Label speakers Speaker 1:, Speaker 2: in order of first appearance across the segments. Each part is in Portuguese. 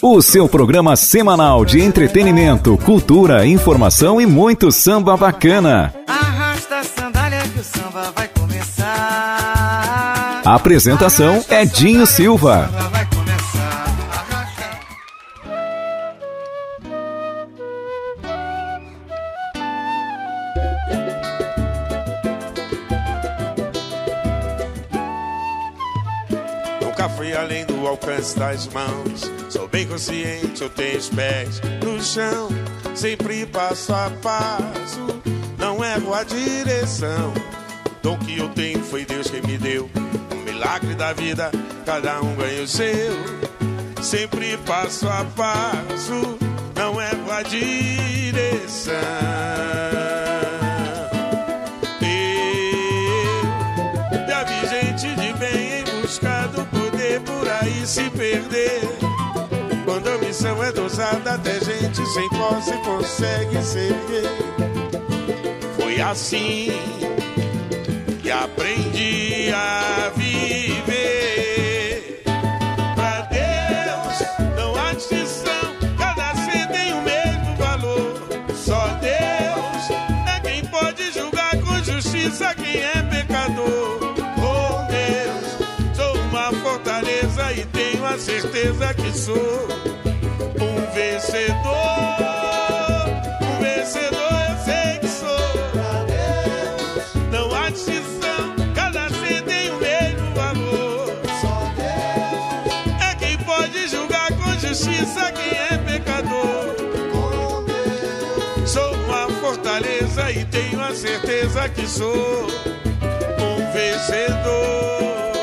Speaker 1: O seu programa semanal de entretenimento, cultura, informação e muito samba bacana.
Speaker 2: Arrasta a sandália que o samba vai começar.
Speaker 1: A apresentação é Dinho Silva.
Speaker 3: Nunca fui além do alcance das mãos. Sou bem consciente, eu tenho os pés no chão. Sempre passo a passo, não erro a direção. O dom que eu tenho foi Deus quem me deu. Um milagre da vida, cada um ganha o seu. Sempre passo a passo, não erro a direção. Se perder. Quando a missão é dosada, até gente sem posse consegue se erguer. Foi assim que aprendi a viver. Pra Deus não há distinção, cada ser tem o mesmo valor. Só Deus é quem pode julgar com justiça quem é pecador. Oh Deus, sou uma fortaleza e tenho a certeza que sou vencedor. Um vencedor eu sei que sou. Não há distinção, cada ser tem o mesmo valor. Só Deus é quem pode julgar com justiça quem é pecador. Sou uma fortaleza e tenho a certeza que sou um vencedor.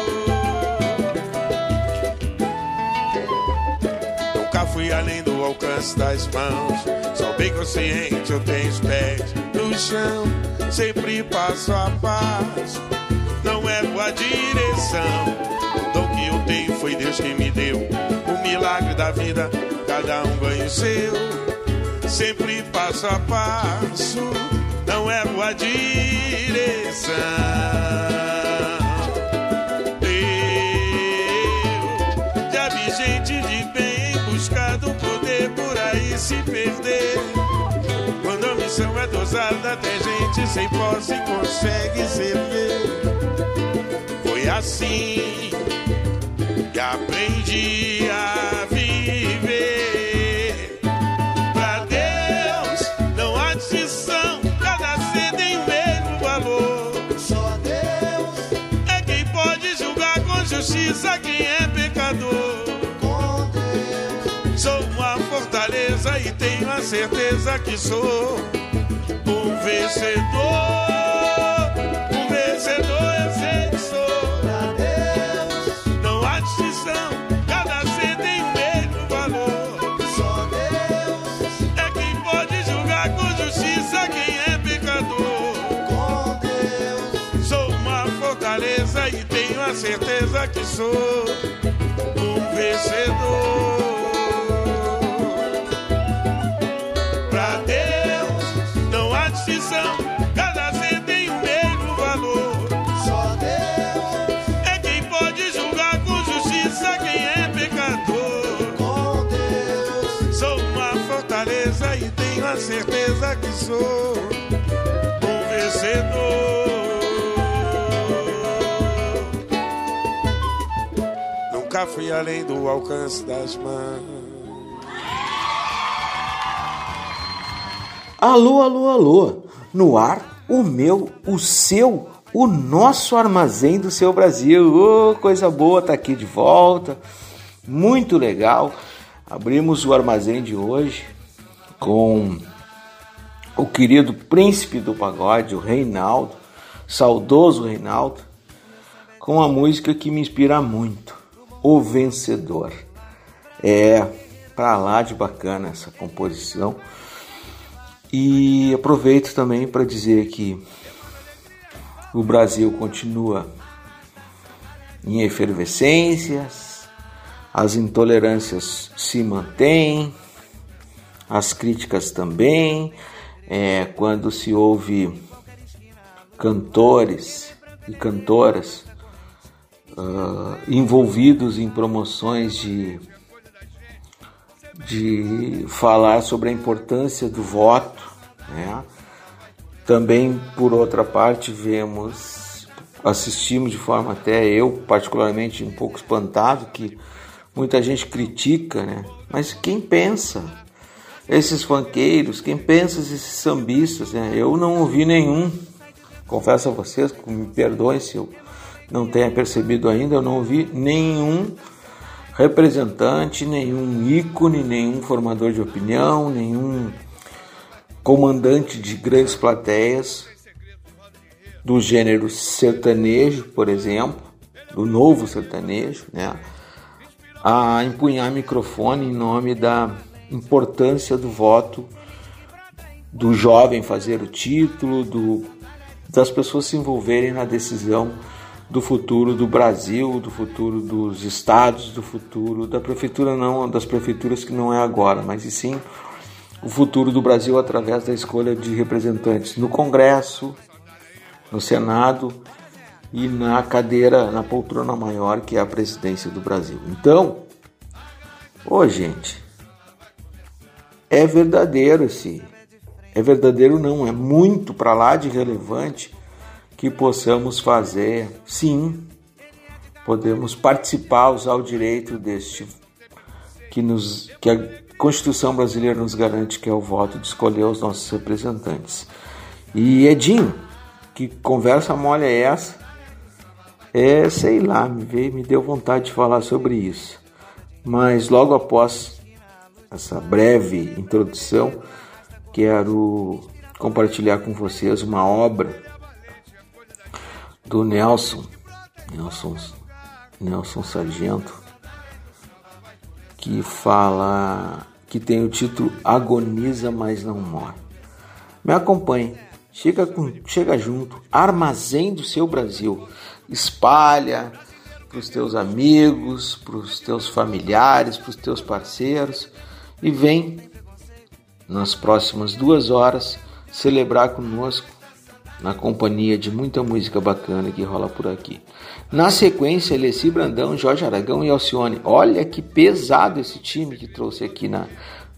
Speaker 3: Fui além do alcance das mãos. Sou bem consciente, eu tenho os pés no chão. Sempre passo a passo, não erro a direção. O dom que eu tenho foi Deus quem me deu. O milagre da vida, cada um ganha o seu. Sempre passo a passo, não erro a direção. Dosada, até gente sem posse consegue se erguer. Foi assim que aprendi a viver. Pra Deus não há distinção, cada ser tem o mesmo valor. Só Deus é quem pode julgar com justiça quem é pecador. Sou uma fortaleza e tenho a certeza que sou um vencedor. Um vencedor eu sei que sou. Não há distinção, cada ser tem mesmo valor. Só Deus é quem pode julgar com justiça quem é pecador. Sou uma fortaleza e tenho a certeza que sou um vencedor. Certeza que sou um vencedor. Nunca fui além do alcance das mãos.
Speaker 4: Alô, alô, alô. No ar, o meu, o seu, o nosso armazém do seu Brasil. Oh, coisa boa tá aqui de volta. Muito legal. Abrimos o armazém de hoje com o querido príncipe do pagode, o Reinaldo, saudoso Reinaldo, com a música que me inspira muito, O Vencedor. É para lá de bacana essa composição. E aproveito também para dizer que o Brasil continua em efervescências, as intolerâncias se mantêm, as críticas também. É, quando se ouve cantores e cantoras uh, envolvidos em promoções de, de falar sobre a importância do voto. Né? Também, por outra parte, vemos, assistimos de forma até eu, particularmente, um pouco espantado, que muita gente critica, né? mas quem pensa? Esses funkeiros, quem pensa esses sambistas, né? Eu não ouvi nenhum, confesso a vocês, me perdoem se eu não tenha percebido ainda, eu não ouvi nenhum representante, nenhum ícone, nenhum formador de opinião, nenhum comandante de grandes plateias do gênero sertanejo, por exemplo, do novo sertanejo, né? A empunhar microfone em nome da importância do voto, do jovem fazer o título, do, das pessoas se envolverem na decisão do futuro do Brasil, do futuro dos estados, do futuro da prefeitura não, das prefeituras que não é agora, mas e sim o futuro do Brasil através da escolha de representantes no Congresso, no Senado e na cadeira, na poltrona maior que é a presidência do Brasil. Então, ô gente, é verdadeiro esse. É verdadeiro não, é muito para lá de relevante que possamos fazer, sim, podemos participar, usar o direito deste que nos que a Constituição brasileira nos garante que é o voto de escolher os nossos representantes. E Edinho, que conversa mole é essa? É, sei lá, me veio, me deu vontade de falar sobre isso. Mas logo após essa breve introdução, quero compartilhar com vocês uma obra do Nelson, Nelson, Nelson Sargento, que fala, que tem o título Agoniza, mas não morre. Me acompanhe, chega, com, chega junto, armazém do seu Brasil, espalha para os teus amigos, para os teus familiares, para os teus parceiros e vem nas próximas duas horas celebrar conosco na companhia de muita música bacana que rola por aqui. Na sequência, Alessi Brandão, Jorge Aragão e Alcione. Olha que pesado esse time que trouxe aqui na,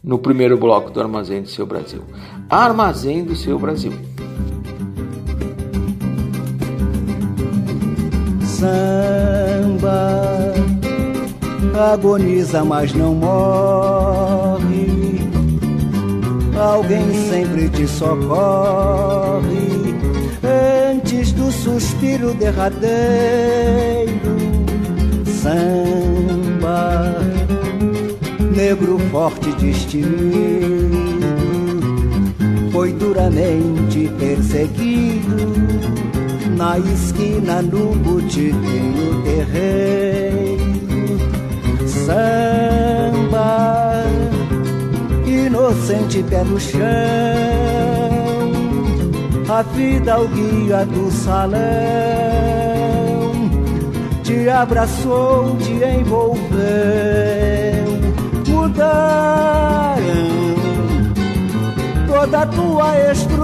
Speaker 4: no primeiro bloco do Armazém do Seu Brasil. Armazém do Seu Brasil.
Speaker 5: Samba agoniza, mas não morre. Alguém sempre te socorre antes do suspiro derradeiro. Samba, negro forte destemido, foi duramente perseguido. Na esquina no botiquinho terreiro. Samba, inocente pé no chão, a vida o guia do salão, te abraçou, te envolveu, mudaram toda a tua estrutura,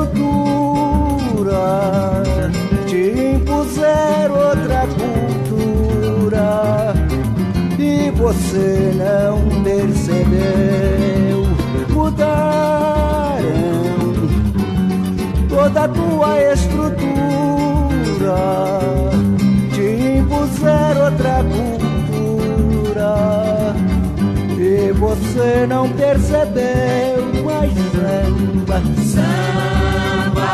Speaker 5: te impuseram outra cultura. E você não percebeu. Da tua estrutura te impuseram outra cultura e você não percebeu, mas samba, samba,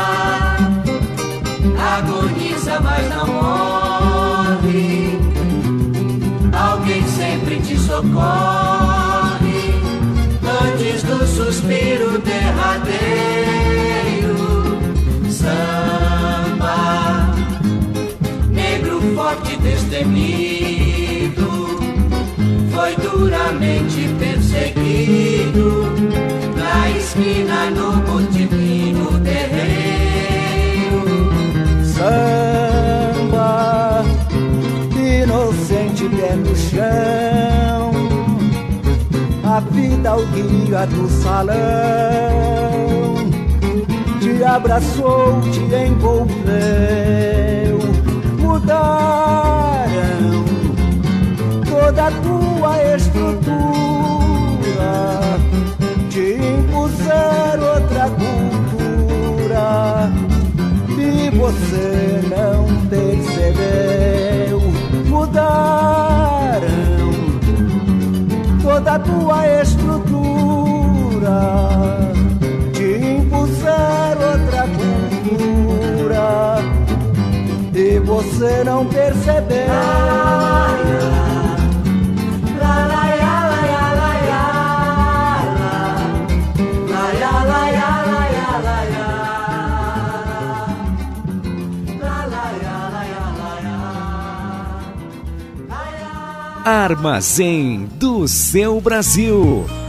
Speaker 6: agoniza, mas não morre. Alguém sempre te socorre antes do suspiro derradeiro samba, negro forte e destemido, foi duramente perseguido na esquina no Botivino terreiro.
Speaker 5: Samba, inocente pé no chão, a vida o guia do salão te abraçou, te envolveu. Mudaram toda a tua estrutura, te impuseram outra cultura e você não percebeu. Mudaram toda a tua estrutura. te impuser e você não percebeu.
Speaker 7: Armazém do seu Brasil.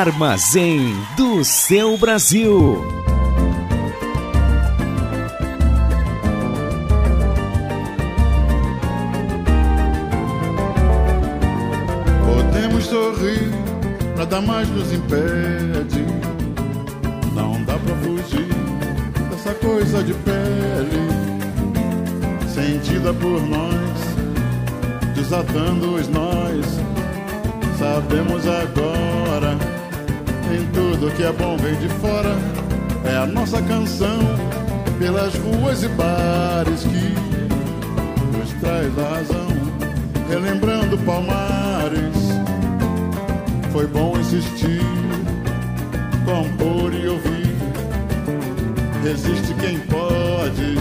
Speaker 8: Armazém do seu Brasil.
Speaker 9: Podemos sorrir, nada mais nos impede. E bares que nos traz a razão relembrando palmares. Foi bom insistir, compor e ouvir. Resiste quem pode,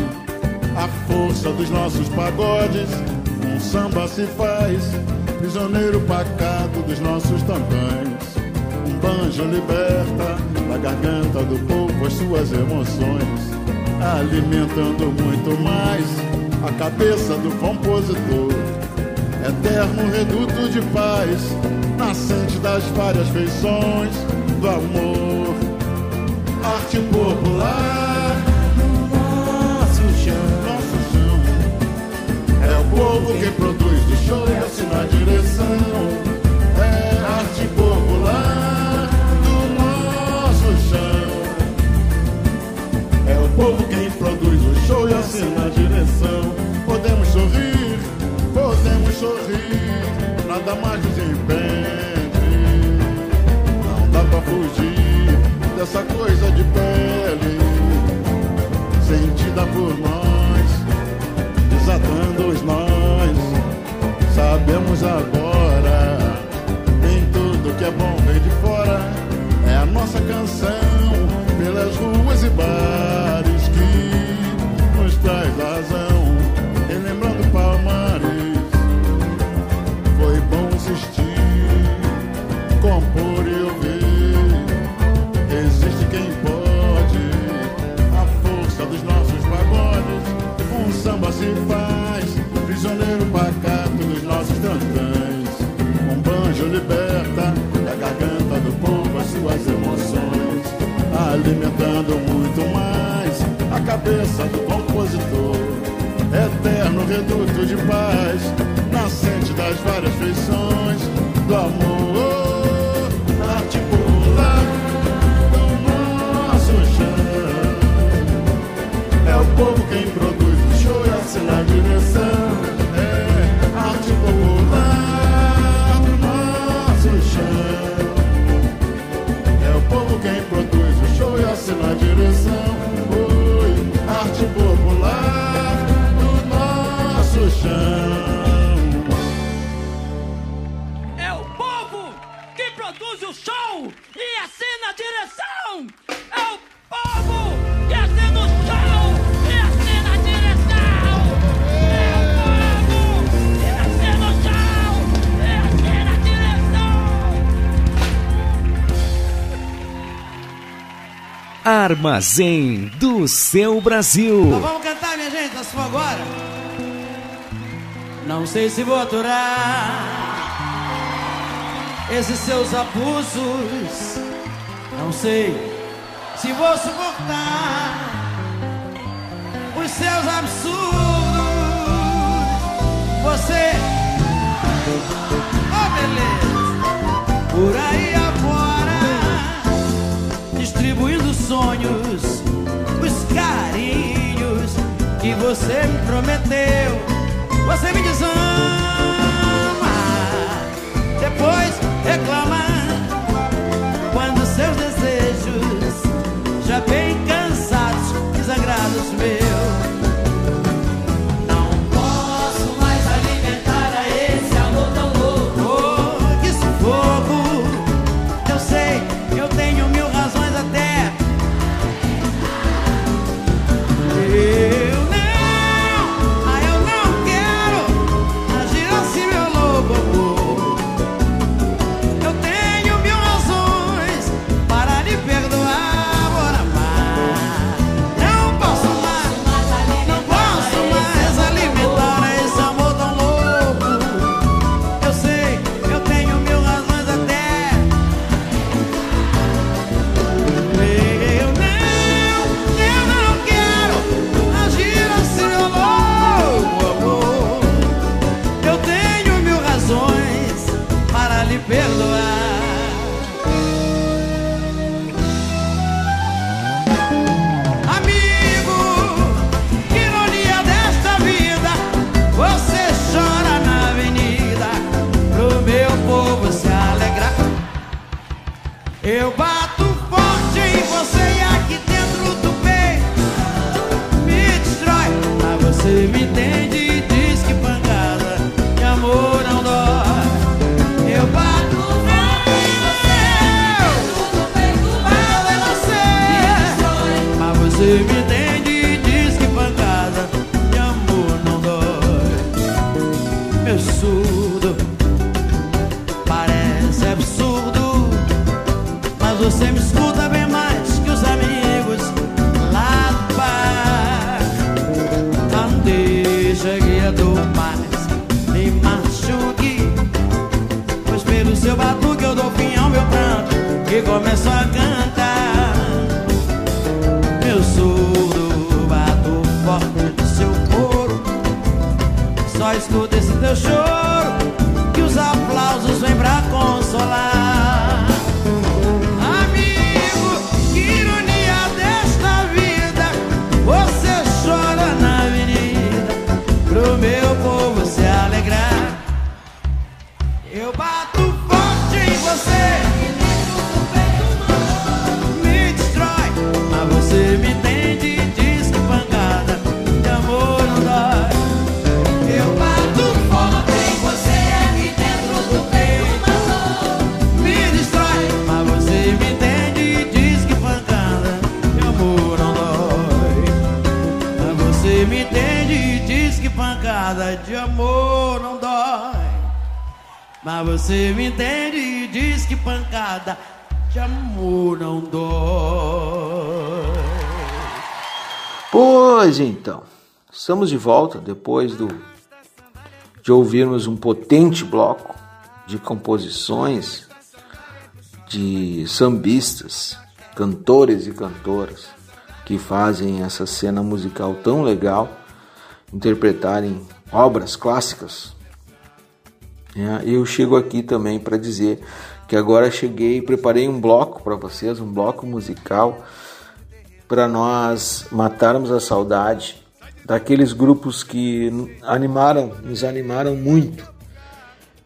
Speaker 9: a força dos nossos pagodes. Um samba se faz, prisioneiro pacato dos nossos tantãs. Um banjo liberta da garganta do povo as suas emoções, alimentando muito mais a cabeça do compositor eterno reduto de paz, nascente das várias feições do amor. Arte popular, nosso chão, nosso chão. É o povo quem produz o show e assina a direção. O show e assina a direção. Podemos sorrir podemos sorrir, nada mais nos impede. Não dá pra fugir dessa coisa de pele, sentida por nós, desatando os nós. Sabemos agora, nem tudo que é bom vem de fora. É a nossa canção pelas ruas e bares alimentando muito mais a cabeça do compositor. Eterno reduto de paz,
Speaker 8: Armazém do seu Brasil.
Speaker 10: Então vamos cantar, minha gente, nós vamos agora. Não sei se vou aturar esses seus abusos. Não sei se vou suportar os seus absurdos. Você, oh beleza, por aí sonhos, os carinhos que você me prometeu. Você me desama, depois reclama
Speaker 11: você me entende e diz que pancada de amor não dói. Pois
Speaker 4: então, estamos de volta depois do de ouvirmos um potente bloco de composições de sambistas, cantores e cantoras que fazem essa cena musical tão legal, interpretarem obras clássicas. É, Eu chego aqui também para dizer que agora cheguei e preparei um bloco para vocês, um bloco musical para nós matarmos a saudade daqueles grupos que animaram, nos animaram muito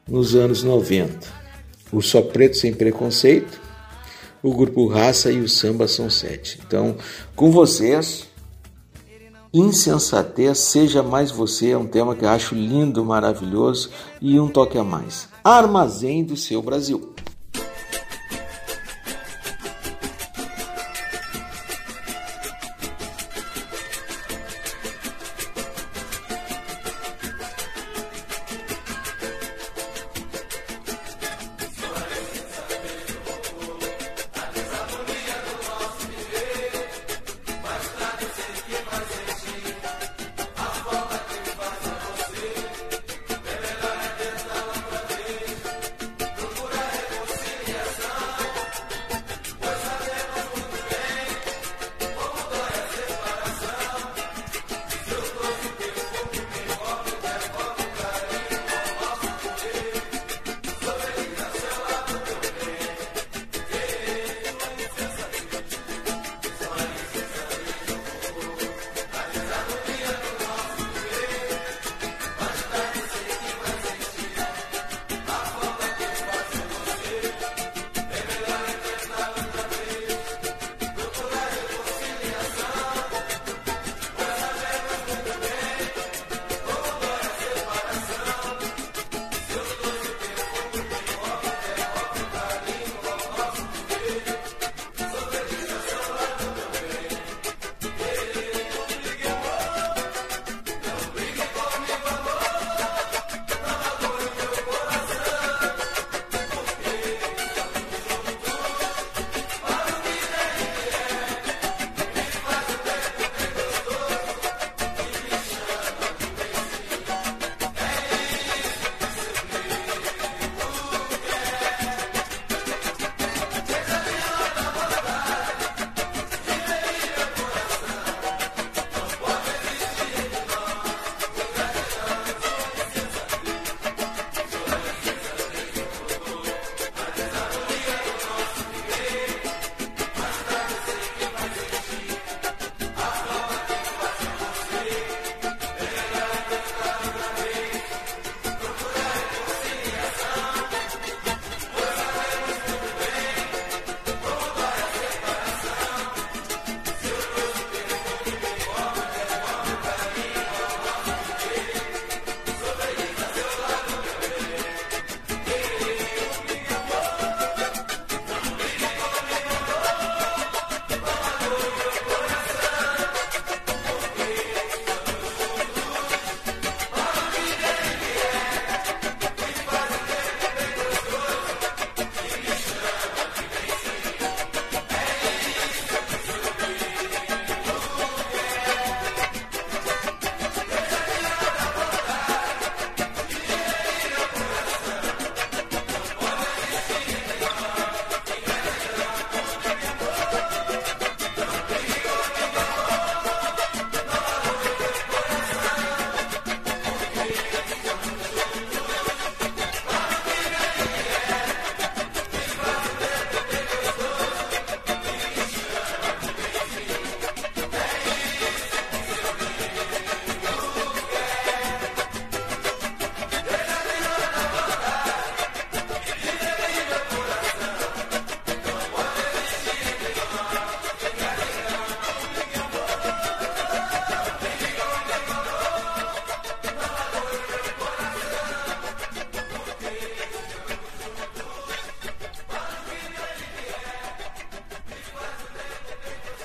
Speaker 4: nos anos 90. O Só Preto Sem Preconceito, o Grupo Raça e o Samba São Sete. Então, com vocês, Insensatez, Seja Mais Você, é um tema que eu acho lindo, maravilhoso e um toque a mais. Armazém do Seu Brasil.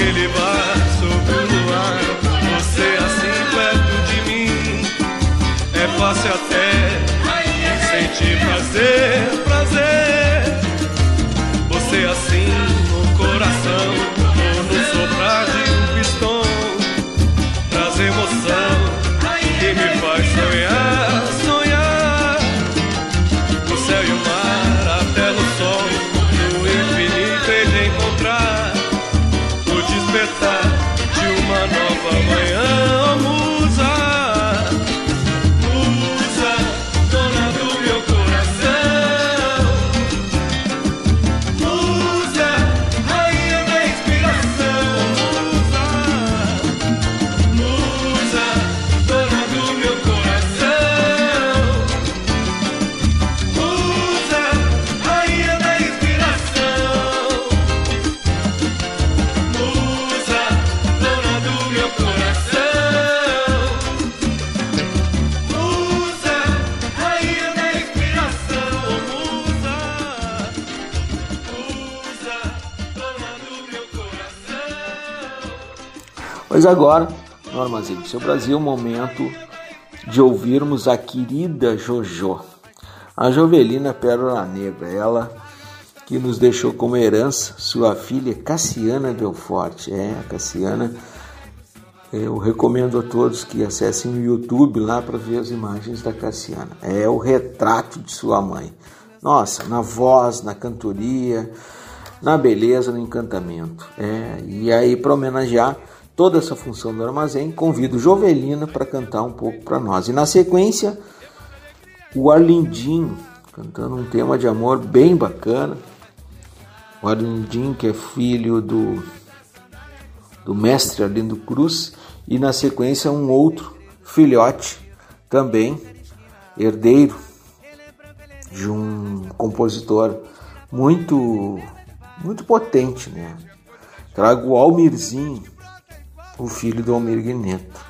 Speaker 12: Ele bar sobre o
Speaker 13: luar.
Speaker 12: Você é
Speaker 13: assim perto de mim
Speaker 14: é fácil até sentir prazer.
Speaker 15: Mas agora, no Armazém do Seu Brasil, é momento de ouvirmos a querida Jojo, a Jovelina Pérola Negra, ela que nos deixou como herança sua filha Cassiana Belforte. É, a Cassiana, eu recomendo a todos que acessem o YouTube lá para ver as imagens da Cassiana. É o retrato de sua mãe. Nossa, na voz, na cantoria, na beleza, no encantamento. É, e aí, para homenagear toda essa função do armazém, convido Jovelina para cantar um pouco para nós. E na sequência, o Arlindinho cantando um tema de amor bem bacana. O Arlindinho que é filho do, do mestre Arlindo Cruz e na sequência um outro filhote também herdeiro de um compositor muito muito potente, né? Trago o Almirzinho o filho do Almir neto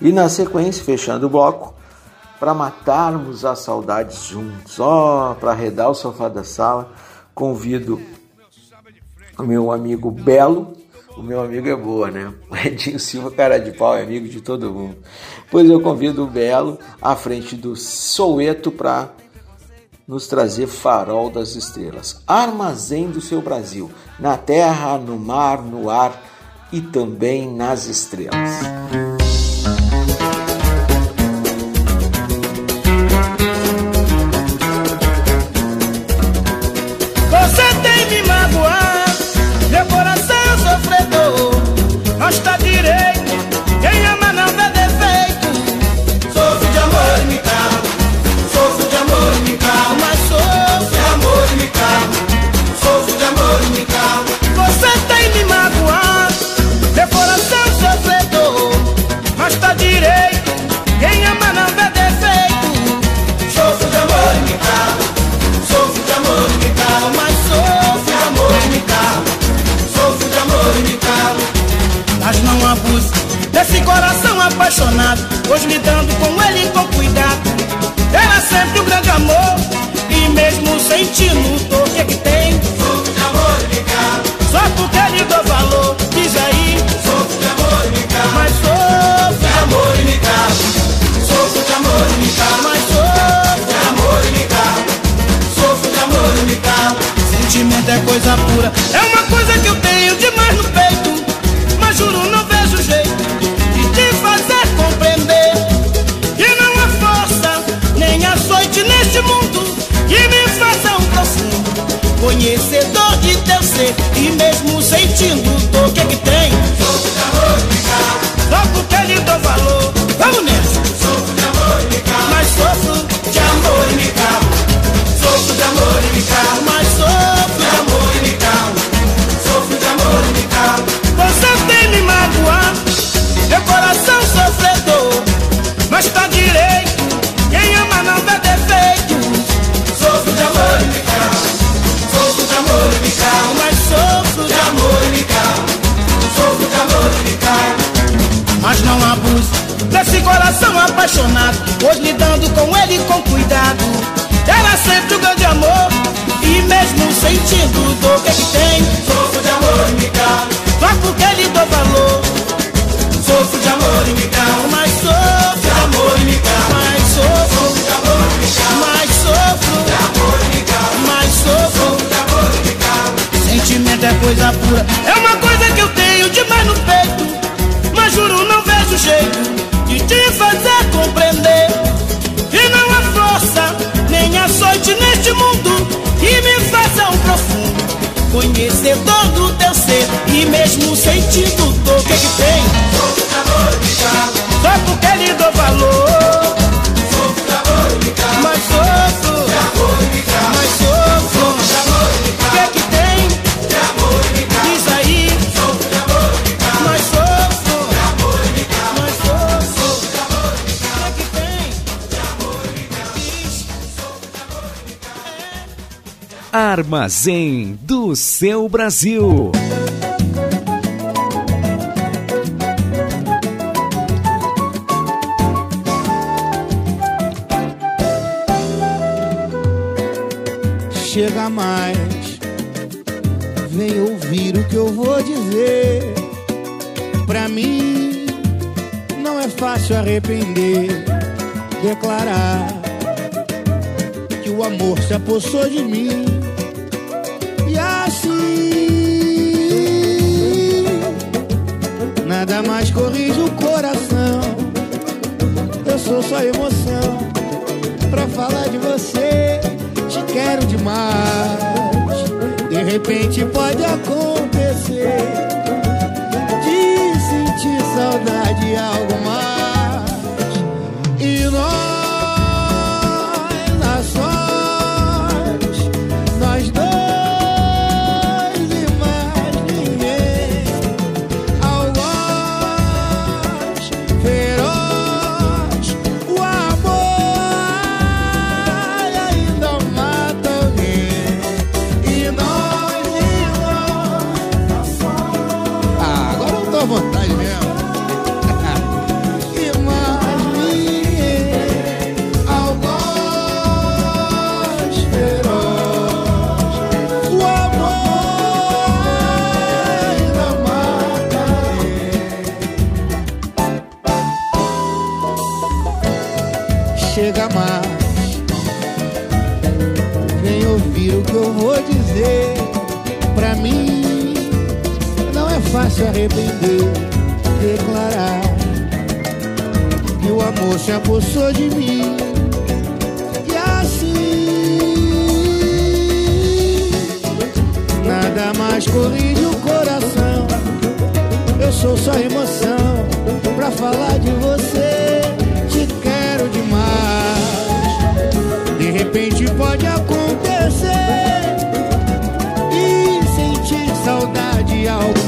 Speaker 15: E na sequência, fechando o bloco, para matarmos a saudade juntos, ó, oh, para arredar o sofá da sala, convido o meu amigo Belo, o meu amigo é boa, né? Edinho Silva, cara de pau, é amigo de todo mundo. Pois eu convido o Belo à frente do Soueto para nos trazer Farol das Estrelas. Armazém do seu Brasil, na terra, no mar, no ar, e também nas estrelas.
Speaker 16: seu Brasil.
Speaker 17: Chega mais, vem ouvir o que eu vou dizer. Pra mim, não é fácil arrepender, declarar que o amor se apossou de mim demais. De repente pode acontecer de sentir saudade ao eu vou dizer Pra mim. Não é fácil arrepender Declarar que o amor se apossou de mim. E assim Nada mais corrige o coração. Eu sou só emoção Pra falar de você. Te quero demais. De repente pode acontecer algo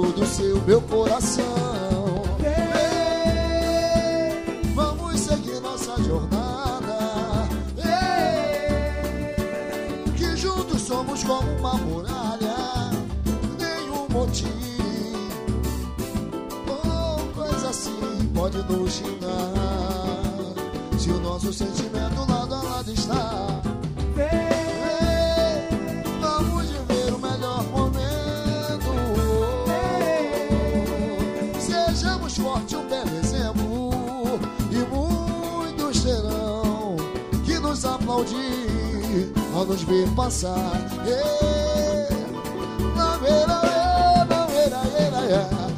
Speaker 17: Tudo seu, meu coração.
Speaker 16: Ei, vamos seguir nossa jornada. Ei, que juntos somos como uma muralha. Nenhum motivo ou coisa assim pode nos xingar. Se o nosso sentimento lado a lado está. Aplaudir ao nos ver passar. Não verá, não verá, verá, verá.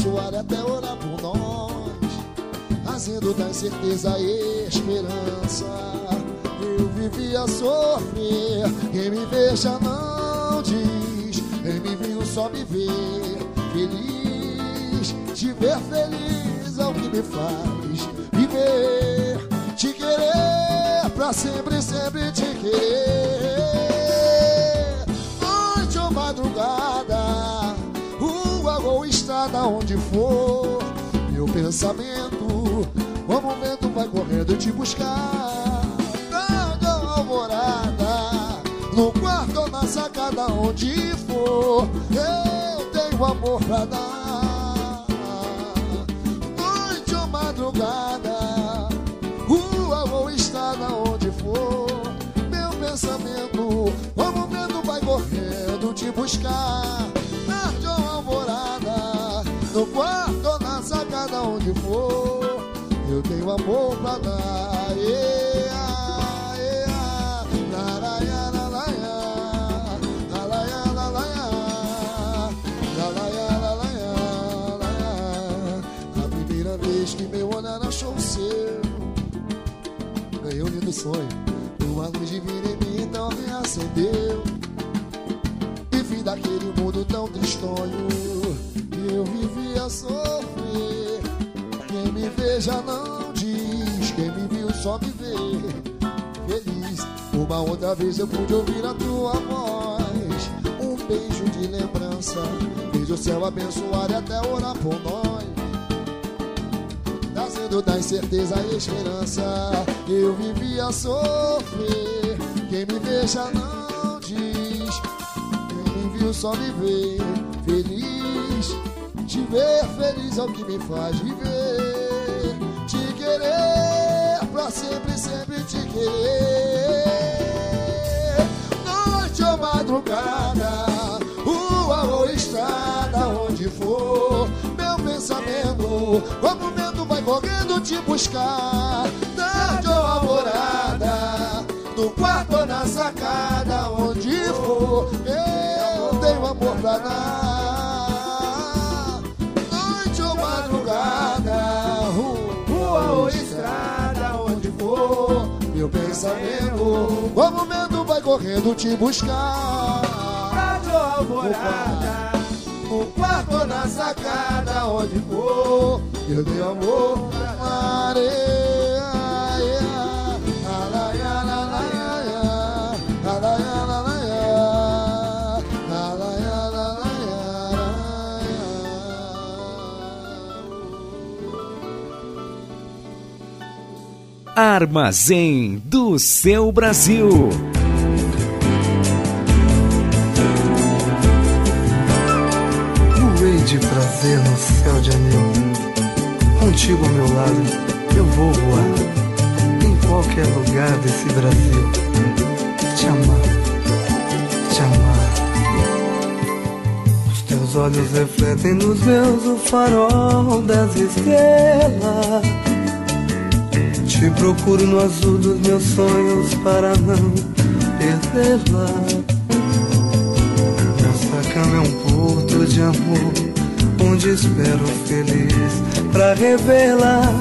Speaker 16: Abençoar até orar por nós Fazendo da incerteza esperança. Eu vivi a sofrer Quem me veja não diz Quem me viu só me vê Feliz Te ver feliz é o que me faz correndo te buscar. Ou alvorada No quarto ou na sacada onde for Eu tenho amor pra dar. Noite ou madrugada Rua ou estrada onde for Meu pensamento o vento vai correndo te buscar. Tarde ou alvorada No quarto ou na sacada onde for Pra dar yeah, yeah. Laraia, lalaia. Lalaia, lalaia. Lalaia, lalaia, lalaia. A primeira vez que meu olhar achou o seu Ganhei um lindo sonho Uma luz divina em mim então reacendeu E só me Feliz. Uma outra vez eu pude ouvir a tua voz. Um beijo de lembrança. Fez o céu abençoar e até orar por nós. Trazendo da incerteza a esperança. Eu vivi a sofrer. Quem me veja não diz. Quem me viu só me Feliz. Te feliz é o que me faz viver. Sempre, sempre te querer. Noite ou madrugada, rua ou estrada, onde for, meu pensamento, como vento vai correndo te buscar. Tarde ou alvorada, no quarto ou na sacada, onde for, eu tenho amor pra dar. Pensamento, como vento vai correndo te buscar. Ou alvorada, no quarto na sacada, onde for, eu dei amor pra
Speaker 1: Armazém do seu Brasil.
Speaker 18: Voei de prazer no céu de anil. Contigo ao meu lado, eu vou voar. Em qualquer lugar desse Brasil. Te amar, te amar. Os teus olhos refletem nos meus o farol das estrelas. Te procuro no azul dos meus sonhos para não perdê-la. Nossa cama é um porto de amor, onde espero feliz pra revelar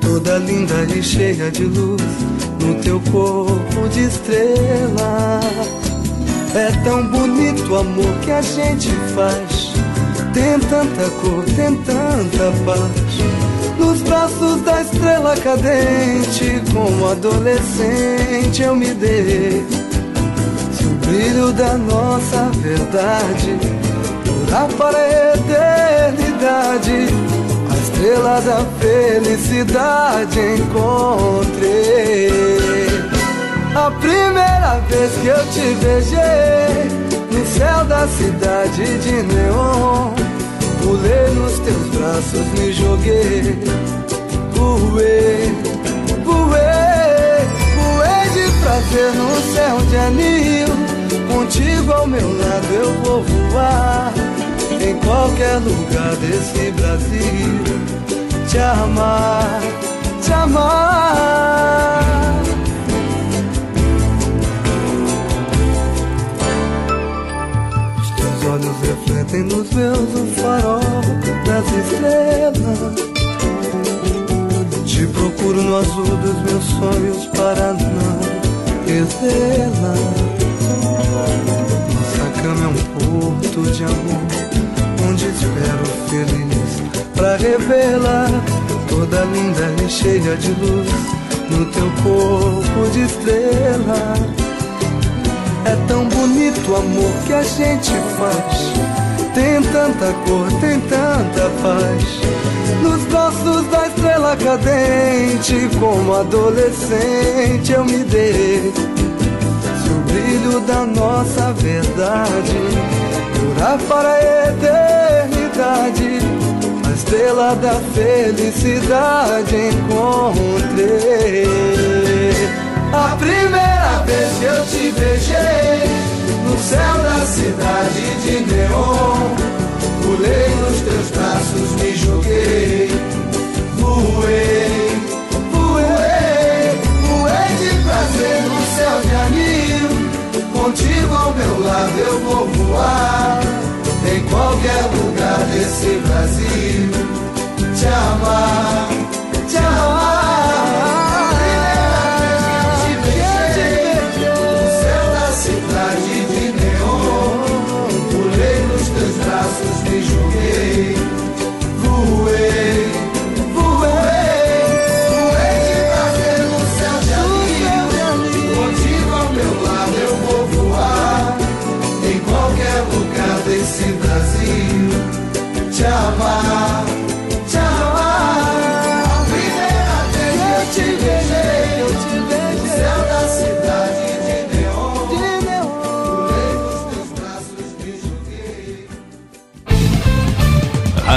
Speaker 18: toda linda e cheia de luz no teu corpo de estrela. É tão bonito o amor que a gente faz. Tem tanta cor, tem tanta paz. Nos braços da estrela cadente, como adolescente eu me dei. Se o brilho da nossa verdade durar para a eternidade, a estrela da felicidade encontrei. A primeira vez que eu te beijei no céu da cidade de neon. Pulei nos teus braços, me joguei. Voei, voei, voei de prazer no céu de anil. Contigo ao meu lado eu vou voar. Em qualquer lugar desse Brasil. Te amar, te amar. Refletem nos meus o farol das estrelas. Te procuro no azul dos meus sonhos para não perdê-la. Nossa cama é um porto de amor, onde espero feliz pra revelar toda linda e cheia de luz no teu corpo de estrela. É tão bonito o amor que a gente faz. Tem tanta cor, tem tanta paz. Nos braços da estrela cadente, como adolescente eu me dei. Se o brilho da nossa verdade durar para a eternidade, a estrela da felicidade encontrei. A primeira vez que eu te beijei no céu da cidade de neon, pulei nos teus braços, me joguei, voei, voei, voei de prazer no céu de anil. Contigo ao meu lado eu vou voar em qualquer lugar desse Brasil. Te amar, te amar.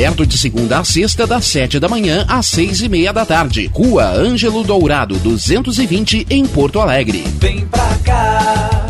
Speaker 8: Aberto de segunda a sexta, das 7 da manhã às 6 e meia da tarde. Rua Ângelo Dourado, 220, em Porto Alegre.
Speaker 19: Vem pra cá.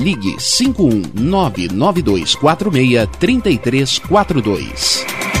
Speaker 8: ligue 51992463342.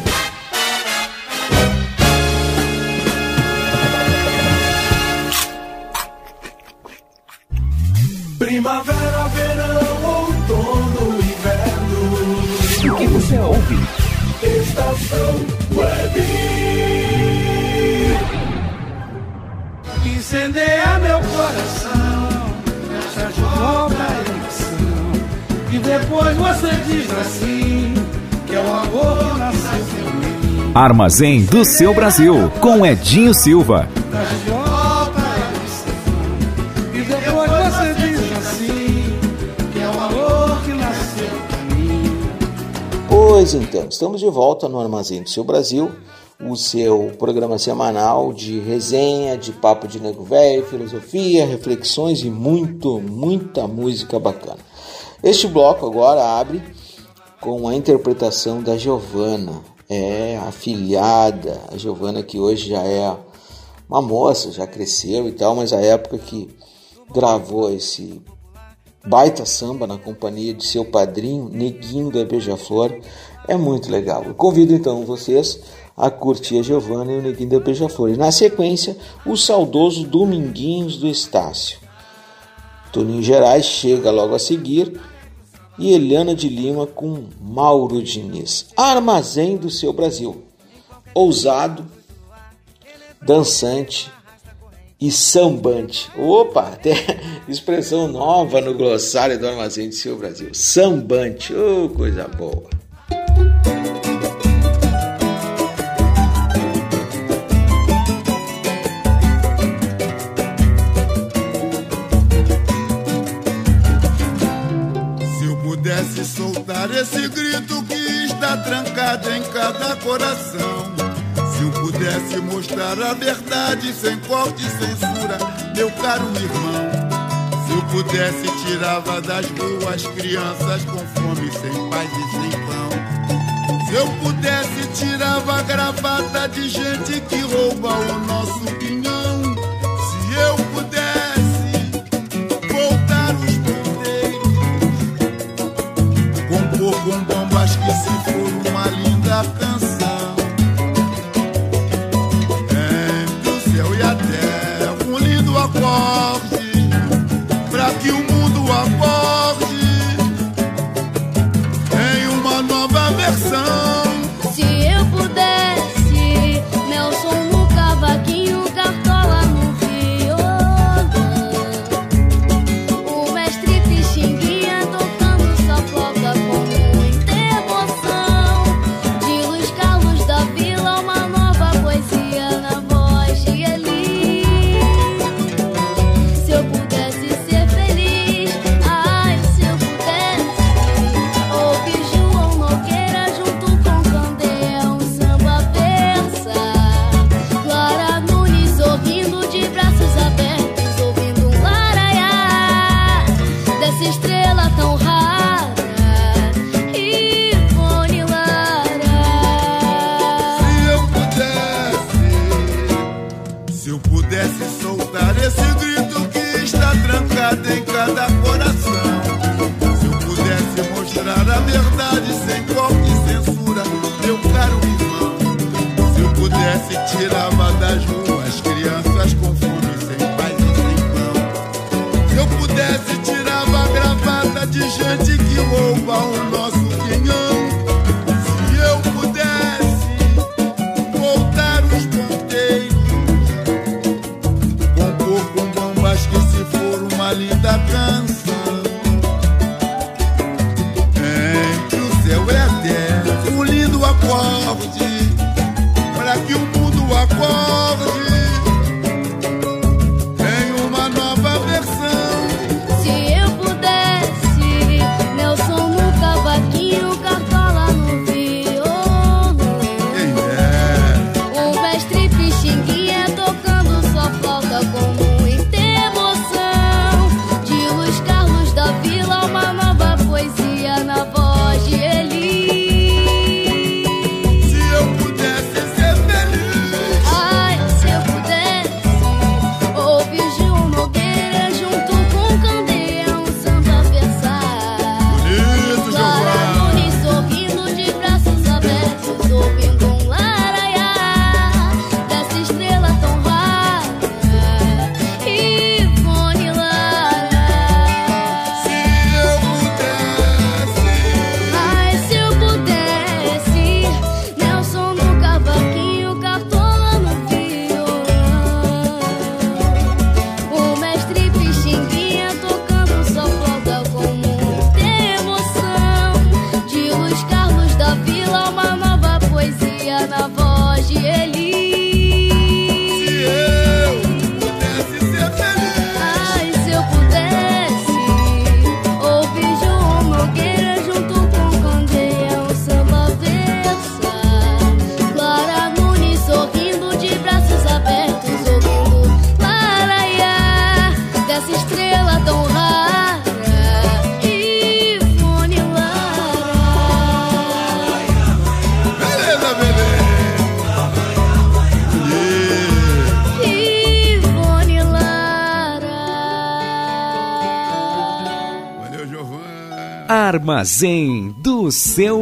Speaker 2: Armazém do seu Brasil, com Edinho Silva.
Speaker 4: Pois então, estamos de volta no Armazém do Seu Brasil, o seu programa semanal de resenha, de papo de nego velho, filosofia, reflexões e muito, muita música bacana. Este bloco agora abre com a interpretação da Giovana, é a filhada, a Giovana que hoje já é uma moça, já cresceu e tal, mas a época que gravou esse baita samba na companhia de seu padrinho, Neguinho da Beija-Flor, é muito legal. Eu convido então vocês a curtir a Giovana e o Neguinho da Beija-Flor. E na sequência, o saudoso Dominguinhos do Estácio. Toninho Gerais chega logo a seguir e Eliana de Lima com Mauro Diniz. Armazém do seu Brasil. Ousado, dançante e sambante. Opa, até expressão nova no glossário do Armazém do seu Brasil. Sambante, oh, coisa boa.
Speaker 20: Esse grito que está trancado em cada coração.
Speaker 17: Se eu pudesse mostrar a verdade sem corte e censura, meu caro irmão. Se eu pudesse, tirava das ruas crianças com fome, sem paz e sem pão. Se eu pudesse, tirava a gravata de gente que rouba o nosso
Speaker 21: dinheiro
Speaker 17: se
Speaker 1: fuma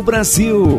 Speaker 1: Brasil.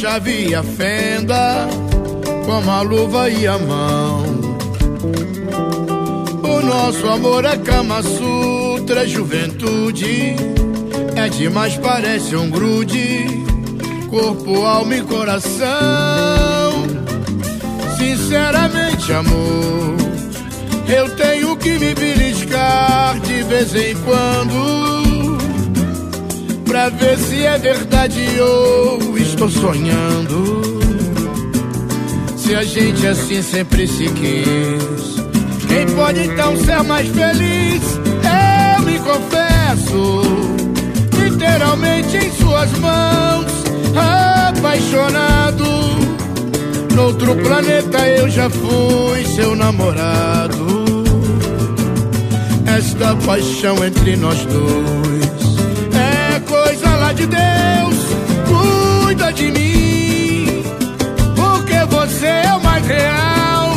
Speaker 17: Chave e a fenda, como a luva e a mão. O nosso amor é Kama Sutra, juventude, é demais, parece um grude, corpo, alma e coração. Sinceramente, amor. Eu tenho que me beliscar de vez em quando Pra ver se é verdade ou estou sonhando Se a gente assim sempre se quis Quem pode então ser mais feliz? Eu me confesso Literalmente em suas mãos Apaixonado Noutro planeta eu já fui seu namorado. Esta paixão entre nós dois é coisa lá de Deus. Cuida de mim, porque você é o mais real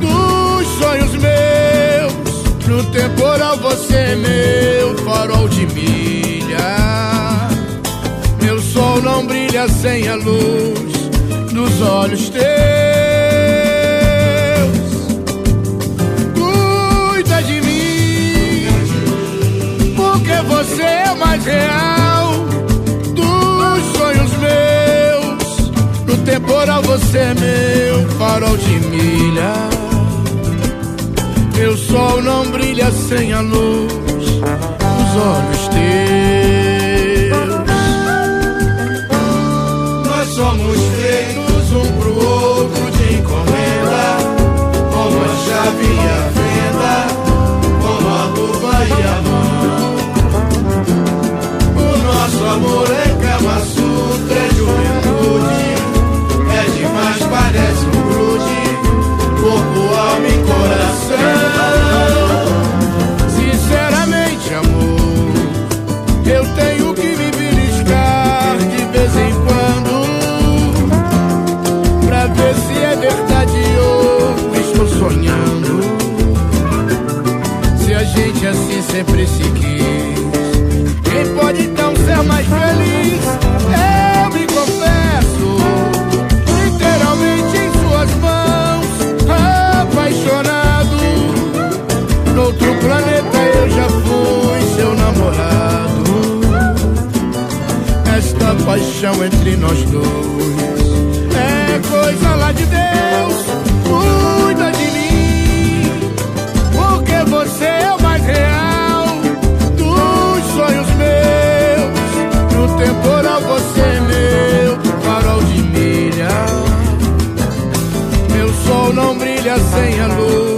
Speaker 17: dos sonhos meus. No temporal você é meu farol de milha. Meu sol não brilha sem a luz dos olhos teus. Cuida de mim, porque você é o mais real temporal você é meu farol de milha. Meu sol não brilha sem a luz dos olhos teus. Nós somos feitos um pro outro de encomenda, como a chave e a fenda, como a luva e a mão. O nosso amor sempre se quis. Quem pode então ser mais feliz? Eu me confesso Literalmente em suas mãos Apaixonado. Noutro planeta eu já fui seu namorado. Esta paixão entre nós dois brilha sem a luz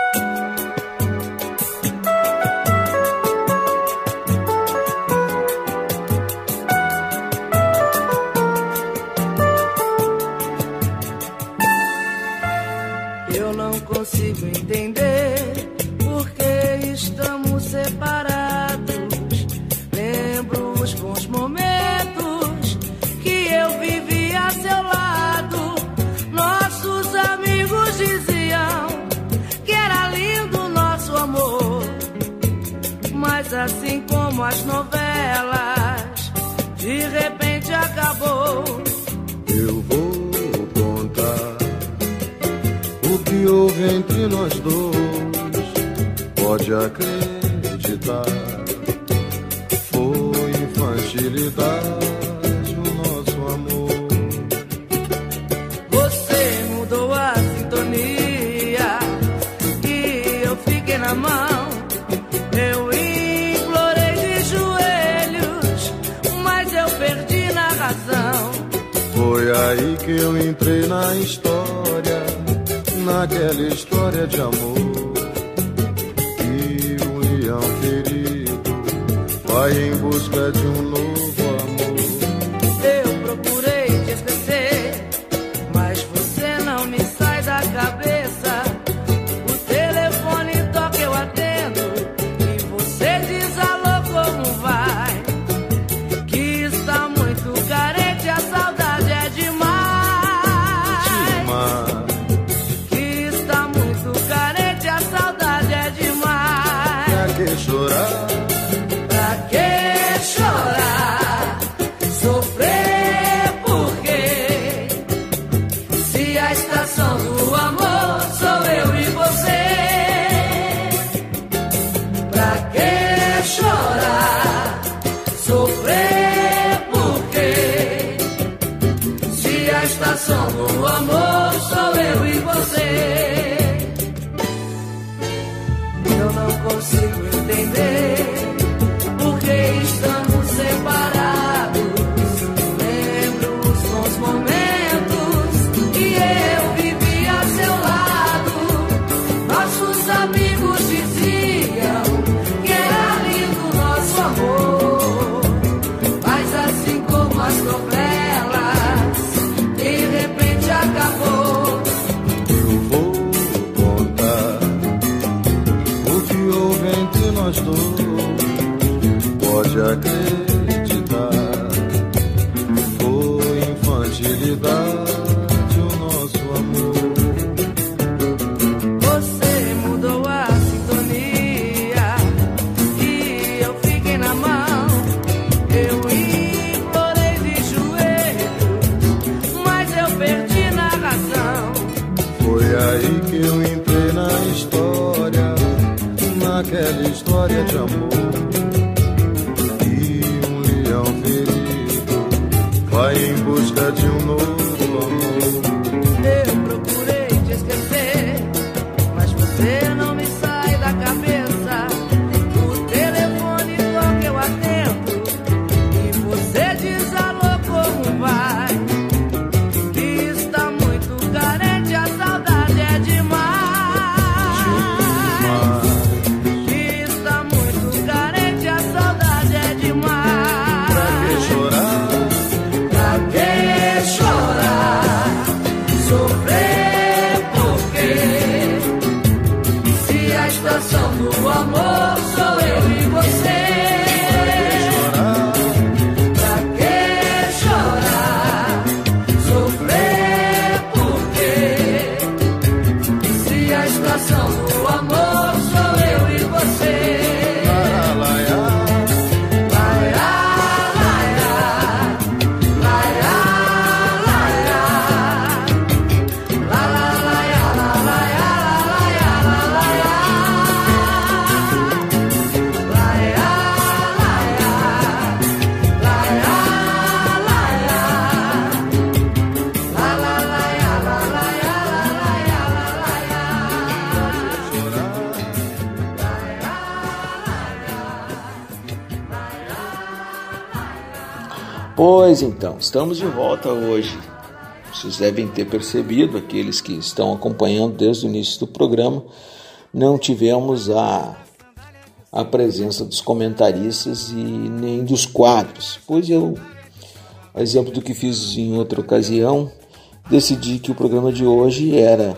Speaker 10: houve entre nós dois, pode acreditar, foi infantilidade o nosso amor.
Speaker 22: Você mudou a sintonia e eu fiquei na mão. Eu implorei de joelhos, mas eu perdi na razão.
Speaker 10: Foi aí que eu entrei na história naquela história de amor. E um leão ferido vai em busca de um novo.
Speaker 4: Pois então, estamos de volta hoje. Vocês devem ter percebido, aqueles que estão acompanhando desde o início do programa, não tivemos a, a presença dos comentaristas e nem dos quadros, pois eu, a exemplo do que fiz em outra ocasião, decidi que o programa de hoje era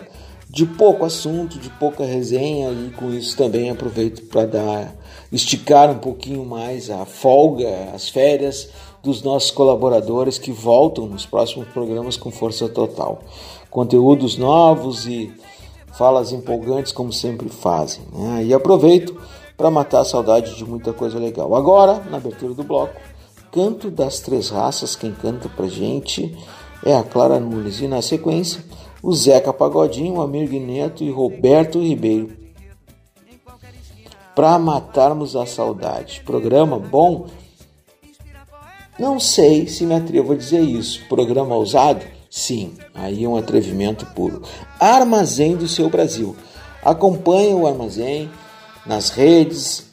Speaker 4: de pouco assunto, de pouca resenha e com isso também aproveito para dar esticar um pouquinho mais a folga, as férias dos nossos colaboradores que voltam nos próximos programas com força total. Conteúdos novos e falas empolgantes como sempre fazem. Né? E aproveito para matar a saudade de muita coisa legal. Agora, na abertura do bloco, Canto das Três Raças, quem canta pra gente é a Clara Nunes e na sequência o Zeca Pagodinho, o Amir Neto e Roberto Ribeiro. Para matarmos a saudade. Programa bom? Não sei se me atrevo a dizer isso. Programa ousado? Sim, aí é um atrevimento puro. Armazém do seu Brasil. Acompanhe o Armazém nas redes,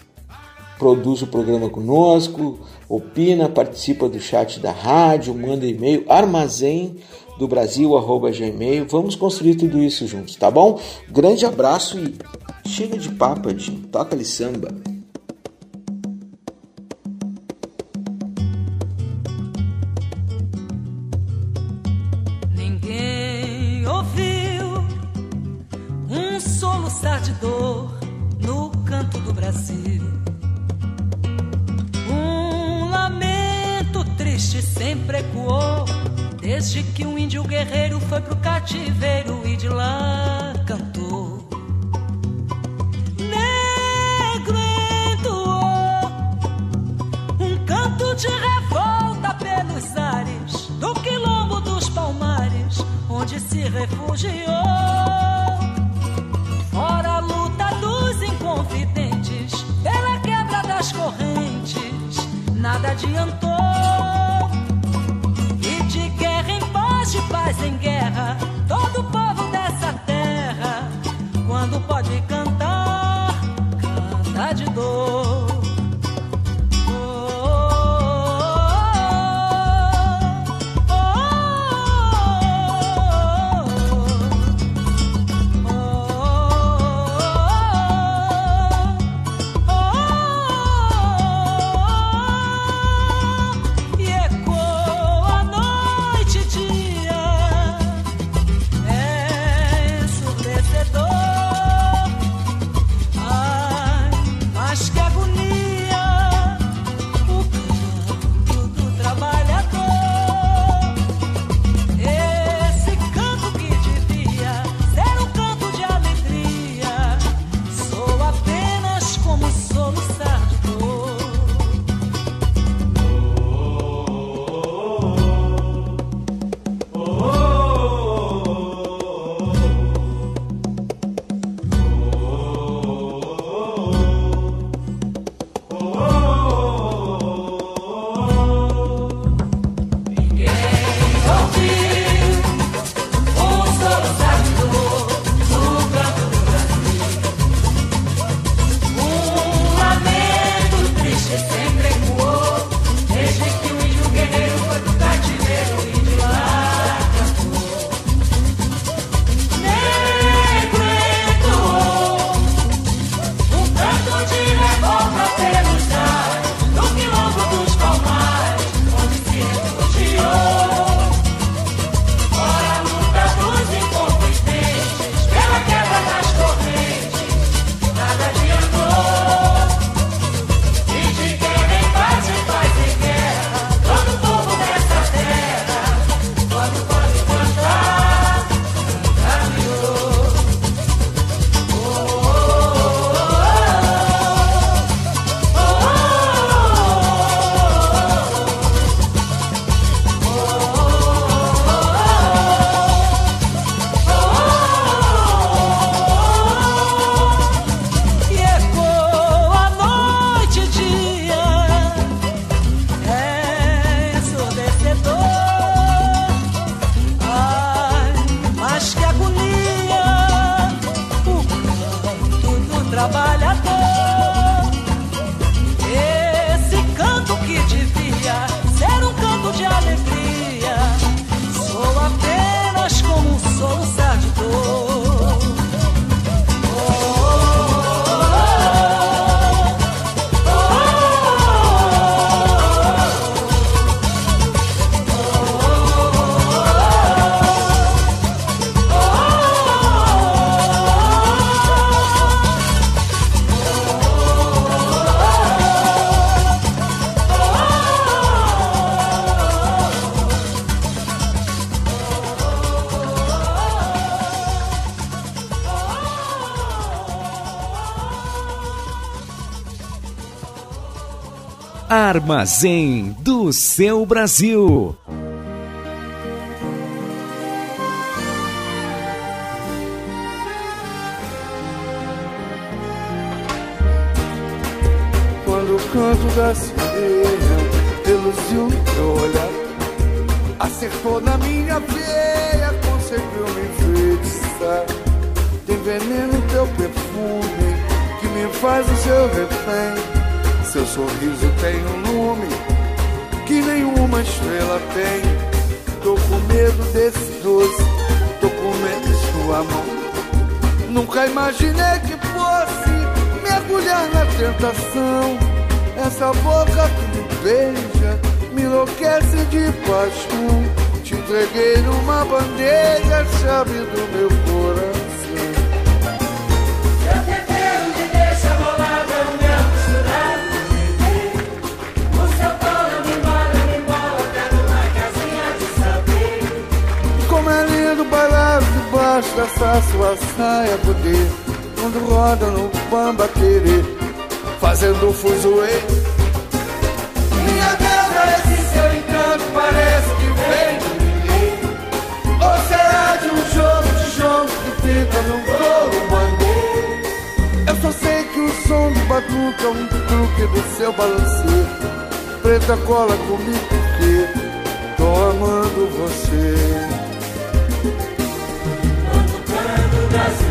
Speaker 4: produz o programa conosco, opina, participa do chat da rádio, manda e-mail, armazém do Brasil, arroba gmail. Vamos construir tudo isso juntos, tá bom? Grande abraço e chega de papo, Edinho. Toca-lhe samba.
Speaker 7: Desde que um índio guerreiro foi pro cativeiro e de lá cantou. Negro entoou um canto de revolta pelos ares do quilombo dos palmares, onde se refugiou. Fora a luta dos inconfidentes, pela quebra das correntes, nada adiantou. Paz em guerra,
Speaker 8: Armazém do seu Brasil.
Speaker 18: Quando o canto da sereia reluziu teu olhar, acertou na minha veia, conseguiu me enfeitiçar. Tem veneno no teu perfume que me faz o seu refém. Seu sorriso tem um estrela tem. Tô com medo desse doce, tô com medo de sua mão. Nunca imaginei que fosse mergulhar na tentação. Essa boca que me beija me enlouquece de paixão. Te entreguei numa bandeja chave do meu dessa sua saia poder Quando roda no bamba querer Fazendo fuzuê Minha deusa, esse seu encanto parece que vem. De ninguém Ou será de um jogo de jogo que fica num couro bandeiro Eu só sei que o som do batuque é um truque do seu balanceio Preta cola comigo porque tô amando você
Speaker 7: Canto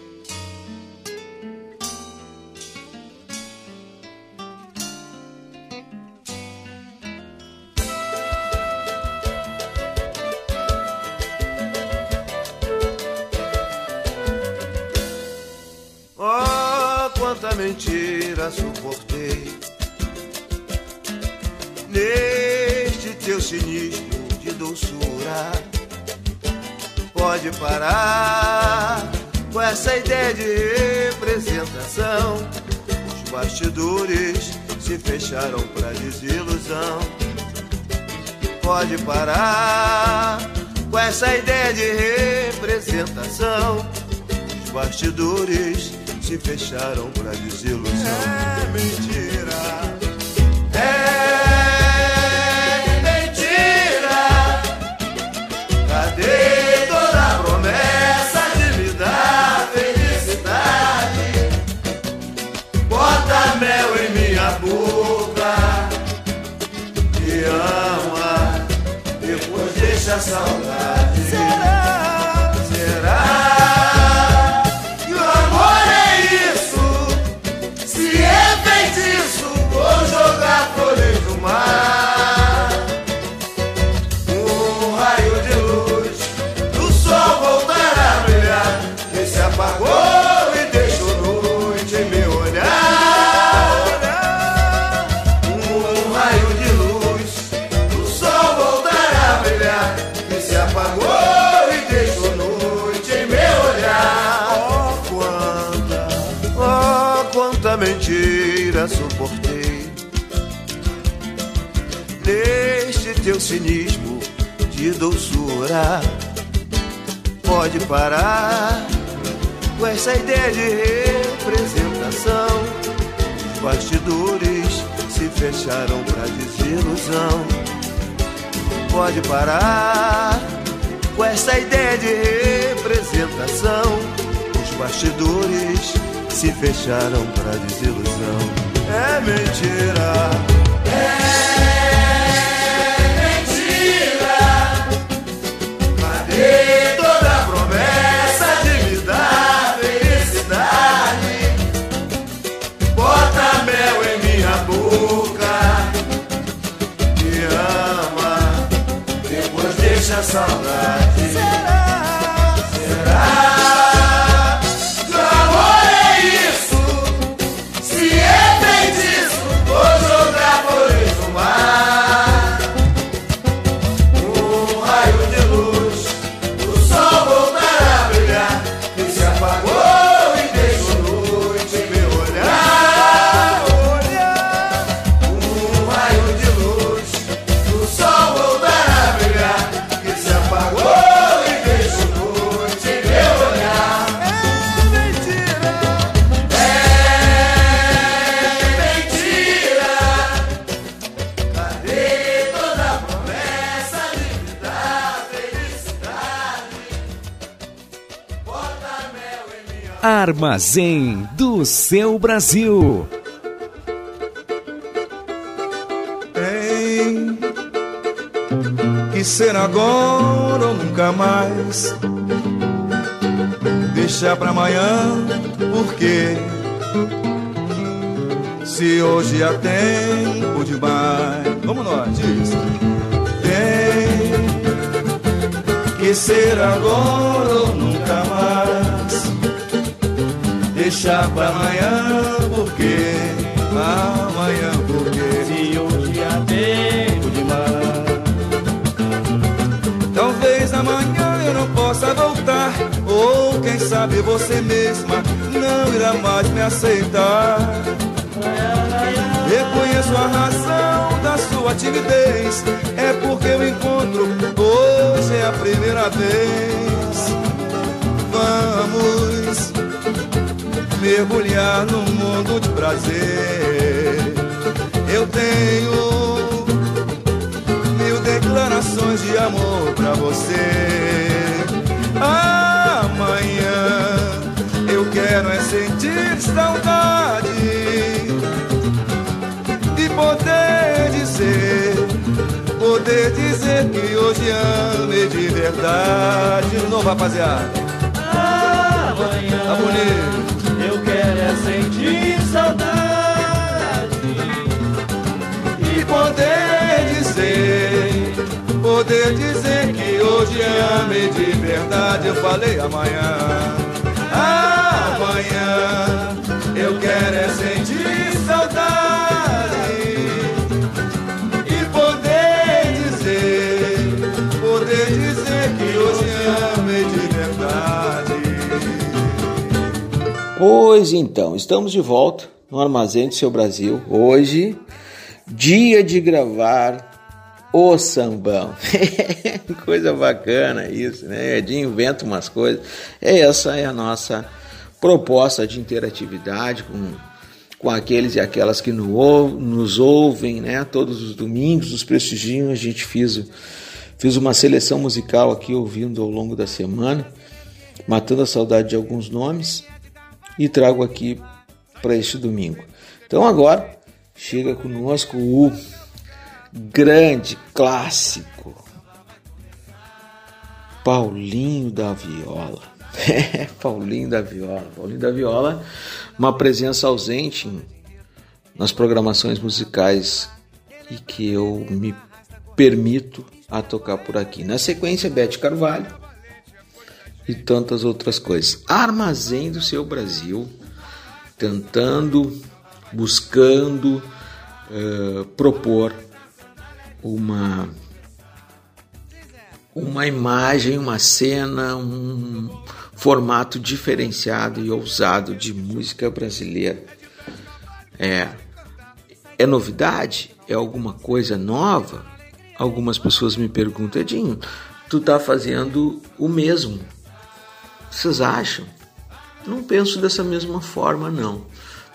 Speaker 20: Se fecharam pra desilusão.
Speaker 23: Cinismo de doçura. Pode parar com essa ideia de representação. Os bastidores se fecharam pra desilusão. Pode parar com essa ideia de representação. Os bastidores se fecharam pra desilusão. É mentira.
Speaker 20: Cadê toda promessa de me dar felicidade? Bota mel em minha boca, me ama, depois deixa a saudade.
Speaker 1: Armazém do seu Brasil.
Speaker 24: Tem que ser agora ou nunca mais. Deixar pra amanhã, porque se hoje há tempo demais. Vamos nós, diz. Tem que ser agora Deixar pra amanhã, porque amanhã, porque se hoje há tempo demais. Talvez amanhã eu não possa voltar, ou quem sabe você mesma não irá mais me aceitar. Reconheço a razão da sua timidez, é porque o encontro hoje é a primeira vez. Vamos mergulhar num mundo de prazer. Eu tenho mil declarações de amor pra você. Amanhã eu quero é sentir saudade e poder dizer, poder dizer que hoje ame de verdade. De novo, rapaziada.
Speaker 20: Amanhã
Speaker 24: Tá bonito. Poder dizer que hoje ame de verdade. Eu falei amanhã, amanhã eu quero é sentir saudade e poder dizer, poder dizer que hoje ame de verdade.
Speaker 4: Pois então, estamos de volta no Armazém do Seu Brasil. Hoje, dia de gravar o sambão. Coisa bacana isso, né? Edinho inventa umas coisas. Essa é a nossa proposta de interatividade com, com aqueles e aquelas que nos ouvem, né? Todos os domingos, nos prestigiam. A gente fez, fiz uma seleção musical aqui ouvindo ao longo da semana, matando a saudade de alguns nomes e trago aqui para este domingo. Então agora chega conosco o grande clássico Paulinho da Viola. É, Paulinho da Viola. Paulinho da Viola, uma presença ausente nas programações musicais e que eu me permito a tocar por aqui. Na sequência, Bete Carvalho e tantas outras coisas. Armazém do seu Brasil, tentando, buscando eh, propor uma uma imagem, uma cena, um formato diferenciado e ousado de música brasileira. É, é novidade? É alguma coisa nova? algumas pessoas me perguntam, Edinho, tu tá fazendo o mesmo. Vocês acham? Não penso dessa mesma forma, não.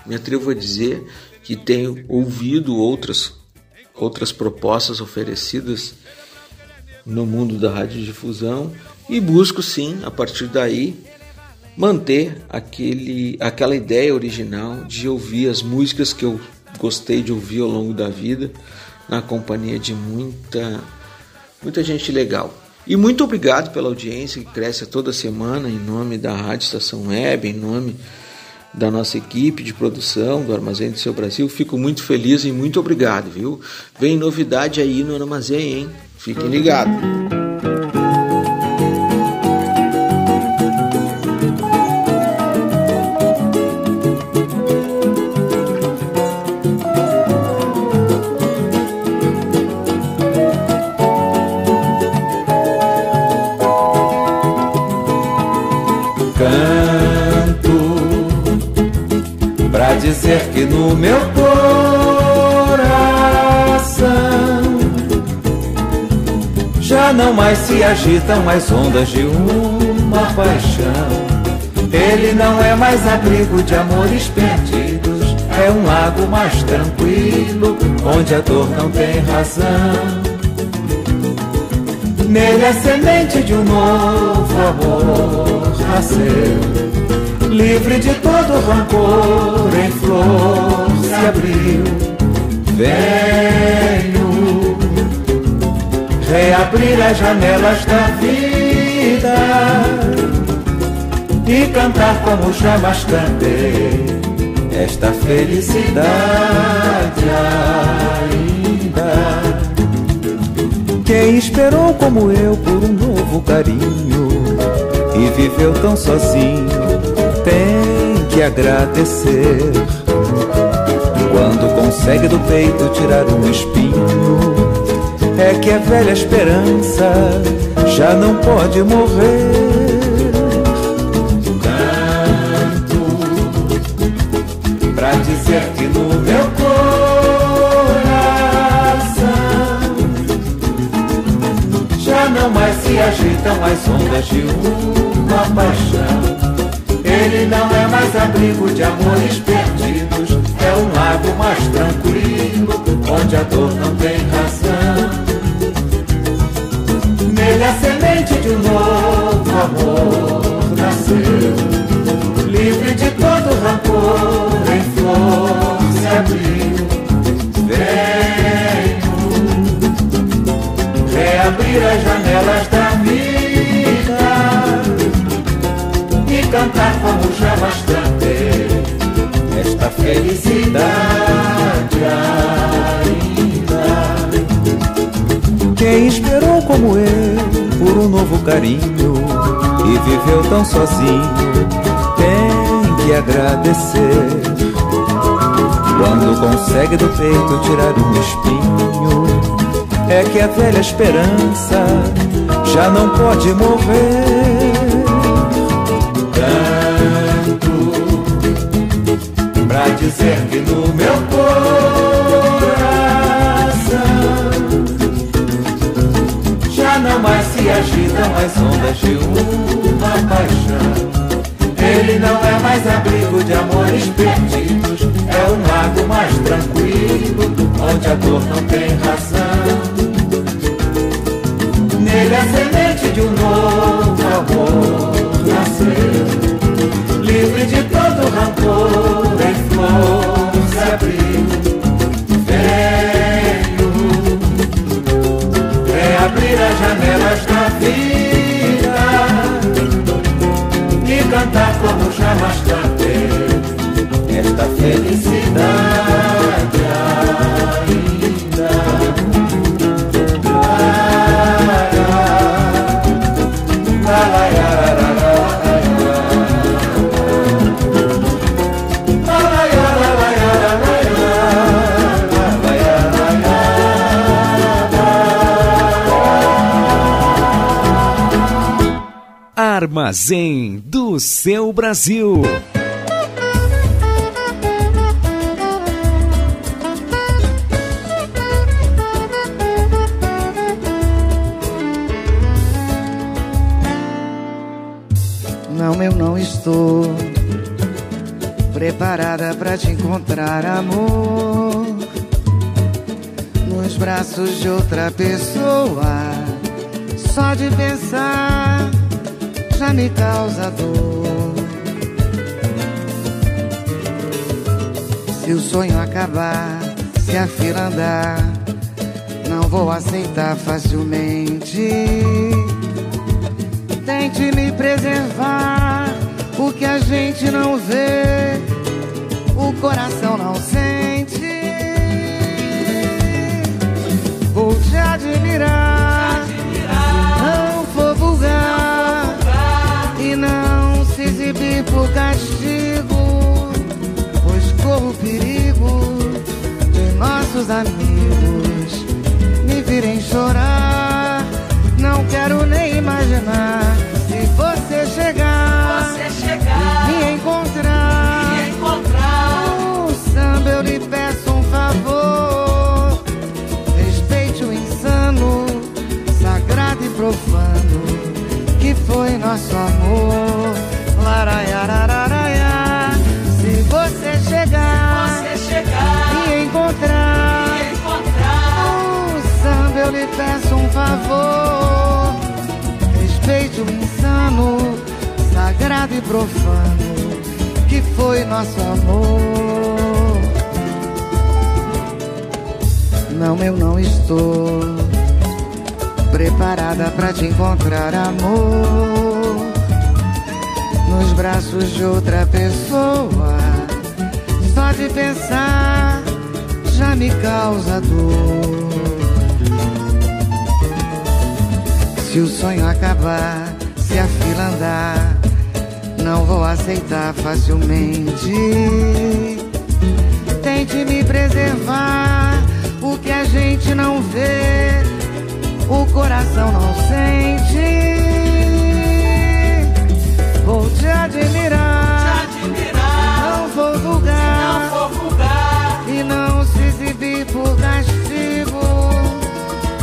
Speaker 4: Me atrevo a dizer que tenho ouvido outras, outras propostas oferecidas no mundo da radiodifusão e busco sim, a partir daí, manter aquele, aquela ideia original de ouvir as músicas que eu gostei de ouvir ao longo da vida, na companhia de muita, muita gente legal. E muito obrigado pela audiência que cresce toda semana em nome da Rádio Estação Web, em nome da nossa equipe de produção do Armazém do Seu Brasil. Fico muito feliz e muito obrigado, viu? Vem novidade aí no Armazém, hein? Fiquem ligados.
Speaker 19: Agitam as ondas de uma paixão. Ele não é mais abrigo de amores perdidos, é um lago mais tranquilo, onde a dor não tem razão. Nele a semente de um novo amor nasceu, livre de todo rancor, em flor se abriu. Venho reabrir as janelas da vida e cantar como jamais cantei esta felicidade ainda. Quem esperou como eu por um novo carinho e viveu tão sozinho tem que agradecer. Quando consegue do peito tirar um espinho, é que a velha esperança já não pode morrer. Canto pra dizer que no meu coração já não mais se agitam as ondas de uma paixão. Ele não é mais abrigo de amores perdidos, é um lago mais tranquilo, onde a dor não tem razão. Felicidade ainda. Quem esperou como eu por um novo carinho e viveu tão sozinho tem que agradecer. Quando consegue do peito tirar um espinho, é que a velha esperança já não pode morrer. Dizer que no meu coração já não mais se agitam as ondas de uma paixão. Ele não é mais abrigo de amores perdidos, é um lago mais tranquilo, onde a dor não tem razão. Nele a semente de um novo amor nasceu, livre de todo rancor, em flor se abriu. Venho reabrir as janelas da vida e cantar como jamais cantei esta felicidade
Speaker 1: Armazém do seu Brasil.
Speaker 25: Não, eu não estou preparada para te encontrar, amor. Nos braços de outra pessoa, só de pensar me causa dor. Se o sonho acabar, se a fila andar, não vou aceitar facilmente. Tente me preservar, o que a gente não vê, o coração não sente. Vou te admirar, por castigo, pois corro perigo de nossos amigos me virem chorar. Não quero nem imaginar se você chegar, e me encontrar. No samba eu lhe peço um favor. Respeite o insano, sagrado e profano que foi nosso amor. Se você chegar, e encontrar, no samba eu lhe peço um favor. Respeite o insano, sagrado e profano que foi nosso amor. Não, eu não estou preparada pra te encontrar, amor. Nos braços de outra pessoa, só de pensar já me causa dor. Se o sonho acabar, se a fila andar, não vou aceitar facilmente. Tente me preservar, o que a gente não vê, o coração não sente. Vou te admirar, não vou vulgar, e não se exibir por castigo,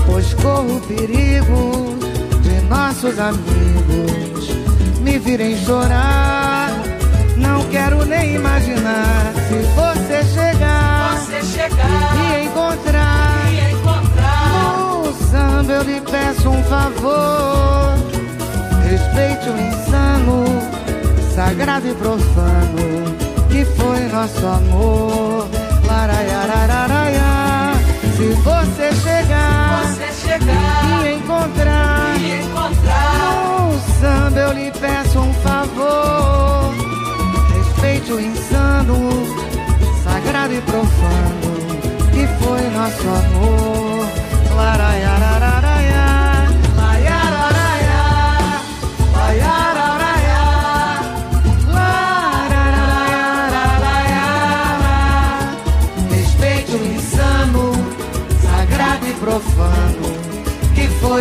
Speaker 25: pois corro perigo de nossos amigos me virem chorar. Não quero nem imaginar se você chegar, e me encontrar. No samba eu lhe peço um favor. Respeite o insano, sagrado e profano que foi nosso amor. Laraiarararaia. Se você chegar, e me encontrar, no samba eu lhe peço um favor. Respeite o insano, sagrado e profano que foi nosso amor. Laraiarararaia.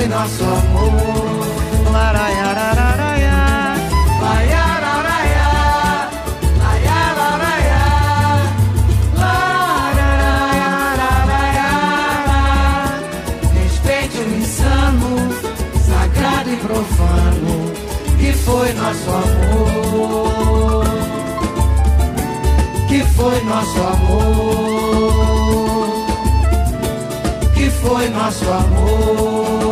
Speaker 25: Foi nosso amor. E profano que foi nosso amor. Que foi nosso amor. Que foi nosso amor.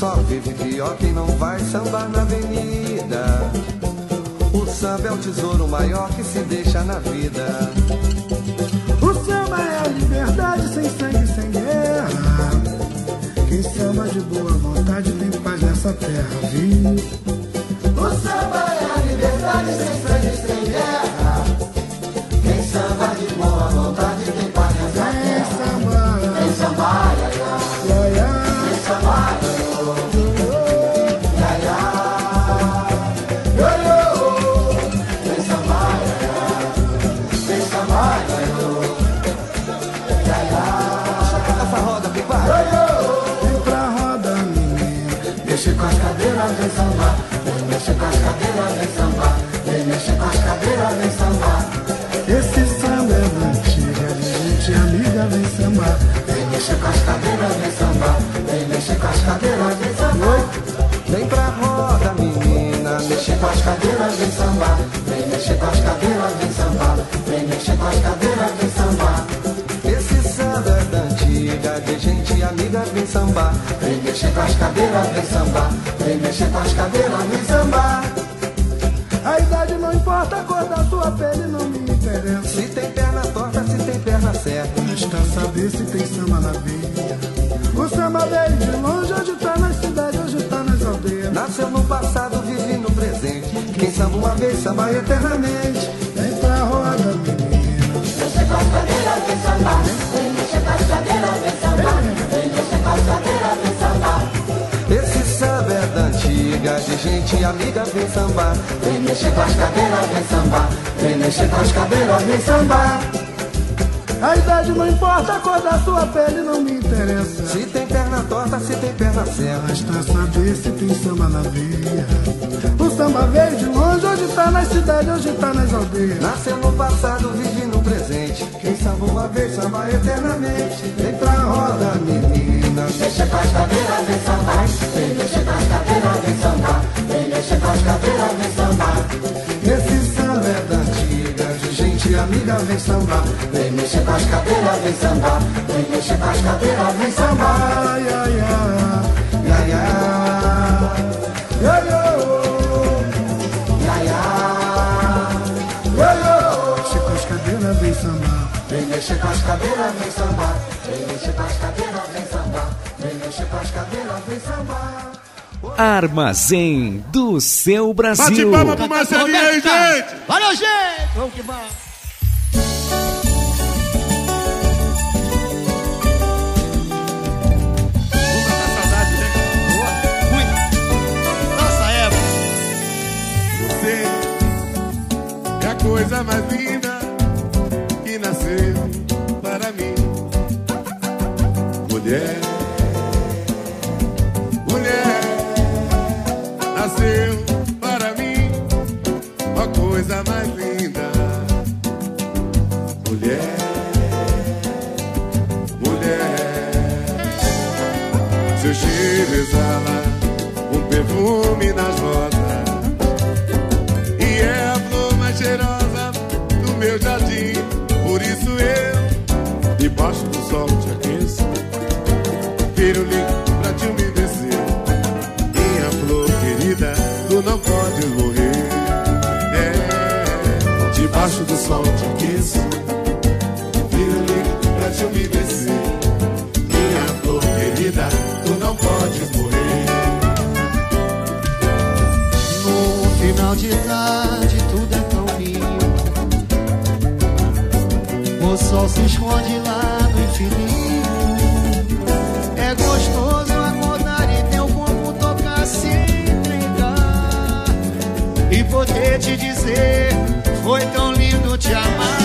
Speaker 5: Só vive
Speaker 24: pior quem não vai sambar na avenida. O samba é o
Speaker 26: tesouro maior que se deixa na vida.
Speaker 27: O samba é a liberdade sem sangue, sem guerra. Quem samba de boa vontade tem paz nessa terra, viu?
Speaker 24: O samba é a liberdade sem sangue.
Speaker 27: Vem
Speaker 24: sambar.
Speaker 27: Esse samba é da antiga, de gente amiga vem sambar.
Speaker 24: Vem mexer com as cadeiras, vem sambar. Vem mexer com as cadeiras, vem sambar.
Speaker 26: Vem pra roda, menina.
Speaker 24: Mexer com as cadeiras, vem sambar. Vem mexer com as cadeiras, vem sambar. Vem mexer com as cadeiras, vem sambar.
Speaker 26: Esse samba é da antiga, de gente amiga vem sambar.
Speaker 24: Vem mexer com as cadeiras, vem sambar. Vem mexer com as cadeiras, vem sambar.
Speaker 27: A idade não importa, a cor da sua pele não me interessa.
Speaker 26: Se tem perna torta, se tem perna certa.
Speaker 27: Basta saber se tem samba na veia. O samba veio de longe, hoje tá na cidade, hoje tá nas aldeias.
Speaker 26: Nasceu no passado, vive no presente. Quem samba uma vez, samba eternamente.
Speaker 27: Vem pra roda, menina.
Speaker 24: Mexer com as cadeiras, vem sambar. Vem mexer com as cadeiras, vem sambar. Vem mexer com cadeiras,
Speaker 26: antiga, de gente amiga vem sambar.
Speaker 24: Vem mexer com as cadeiras, vem sambar. Vem mexer com as cadeiras, vem sambar.
Speaker 27: A idade não importa, a cor da sua pele não me interessa.
Speaker 26: Se tem perna torta, se tem perna certa.
Speaker 27: Basta saber se tem samba na veia. O samba veio de longe, hoje tá na cidade, hoje tá nas aldeias.
Speaker 26: Nasceu no passado, vive no presente. Quem samba uma vez, samba eternamente. Vem pra roda, menina.
Speaker 24: Mexer com as cadeiras, vem sambar. Vem mexer com as cadeiras, vem sambar. Vem mexer com as cadeiras, vem sambar.
Speaker 27: Esse samba é da antiga, de gente amiga vem sambar.
Speaker 24: Vem mexer com as cadeiras, vem sambar. Vem mexer com as cadeiras, vem sambar.
Speaker 27: Ai, ai, ai,
Speaker 26: ai, ai.
Speaker 27: Vem sambar.
Speaker 24: Vem mexer com as cadeiras, vem sambar.
Speaker 8: Armazém do seu Brasil.
Speaker 9: Bate palma pro Marcelinho aí, gente!
Speaker 28: Valeu, gente! Vamos que vamos!
Speaker 9: Você é a coisa mais linda que nasceu para mim. Mulher, coisa mais linda. Mulher, mulher, seu cheiro exala um perfume nas rosas. E é a flor mais cheirosa do meu jardim. Por isso eu, debaixo do sol te aqueço. Viro lindo pra te umedecer. Minha flor querida, tu não podes morrer debaixo do sol te aqueço Viro lindo pra te umedecer Minha flor querida, tu não podes morrer.
Speaker 28: No final de tarde tudo é tão lindo. O sol se esconde lá no infinito. É gostoso acordar e teu corpo tocar se entregar E poder te dizer Foi tão lindo te amar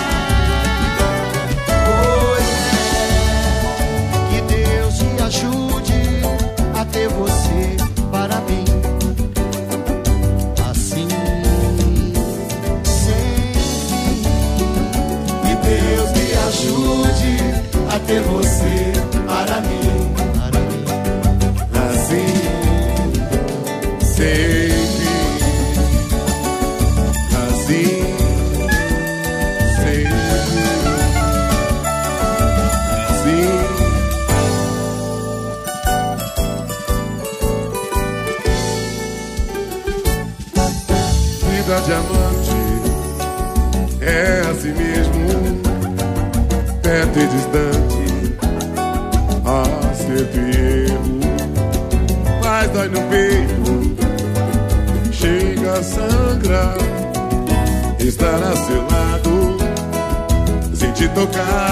Speaker 9: lugar.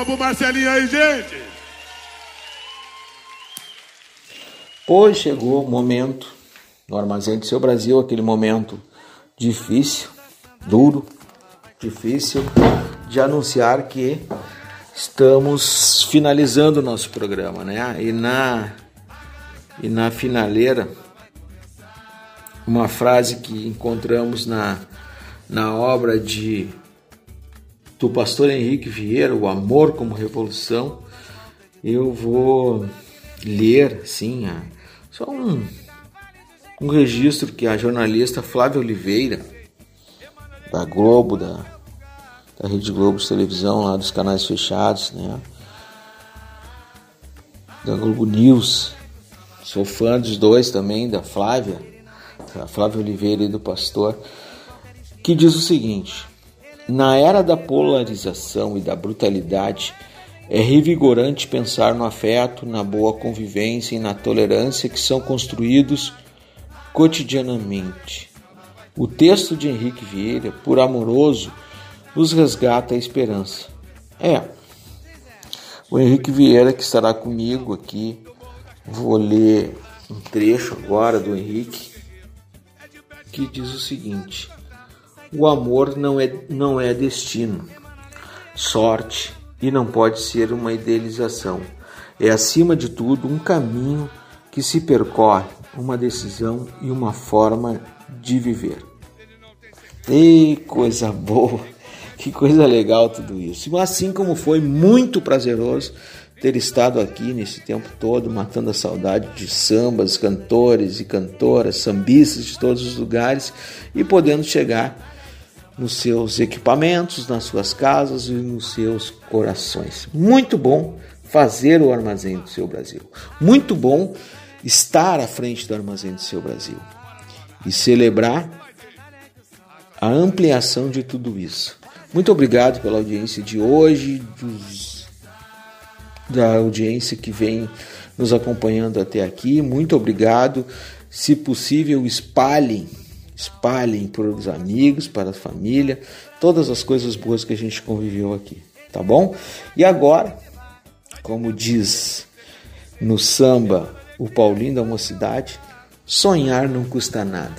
Speaker 9: palmas pro
Speaker 17: Marcelinho aí, gente!
Speaker 4: Pois chegou o momento no armazém do seu Brasil, aquele momento difícil, duro, difícil de anunciar que estamos finalizando o nosso programa, né? E na e na finaleira uma frase que encontramos na na obra de do pastor Henrique Vieira, O Amor como Revolução, eu vou ler, sim, só um, um registro que a jornalista Flávia Oliveira, da Globo, da, da Rede Globo de televisão, lá dos canais fechados, né? Da Globo News. Sou fã dos dois também, da Flávia, da Flávia Oliveira e do pastor, que diz o seguinte: na era da polarização e da brutalidade, é revigorante pensar no afeto, na boa convivência e na tolerância que são construídos cotidianamente. O texto de Henrique Vieira, por amoroso, nos resgata a esperança. É, o Henrique Vieira que estará comigo aqui, vou ler um trecho agora do Henrique que diz o seguinte:
Speaker 29: o amor não é, não é destino, sorte e não pode ser uma idealização. É, acima de tudo, um caminho que se percorre, uma decisão e uma forma de viver. E coisa boa, que coisa legal tudo isso. Assim como foi muito prazeroso ter estado aqui nesse tempo todo, matando a saudade de sambas, cantores e cantoras, sambistas de todos os lugares e podendo chegar nos seus equipamentos, nas suas casas e nos seus corações. Muito bom fazer o Armazém do Seu Brasil. Muito bom estar à frente do Armazém do Seu Brasil e celebrar a ampliação de tudo isso. Muito obrigado pela audiência de hoje, dos, da audiência que vem nos acompanhando até aqui. Muito obrigado. Se possível, espalhem, espalhem para os amigos, para a família, todas as coisas boas que a gente conviveu aqui, tá bom? E agora, como diz no samba o Paulinho da Mocidade, sonhar não custa nada.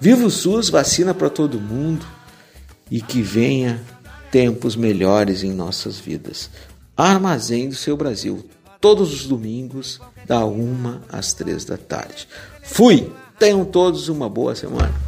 Speaker 29: Viva o SUS, vacina para todo mundo e que venha tempos melhores em nossas vidas. Armazém do seu Brasil, todos os domingos, da uma às três da tarde. Fui! Tenham todos uma boa semana.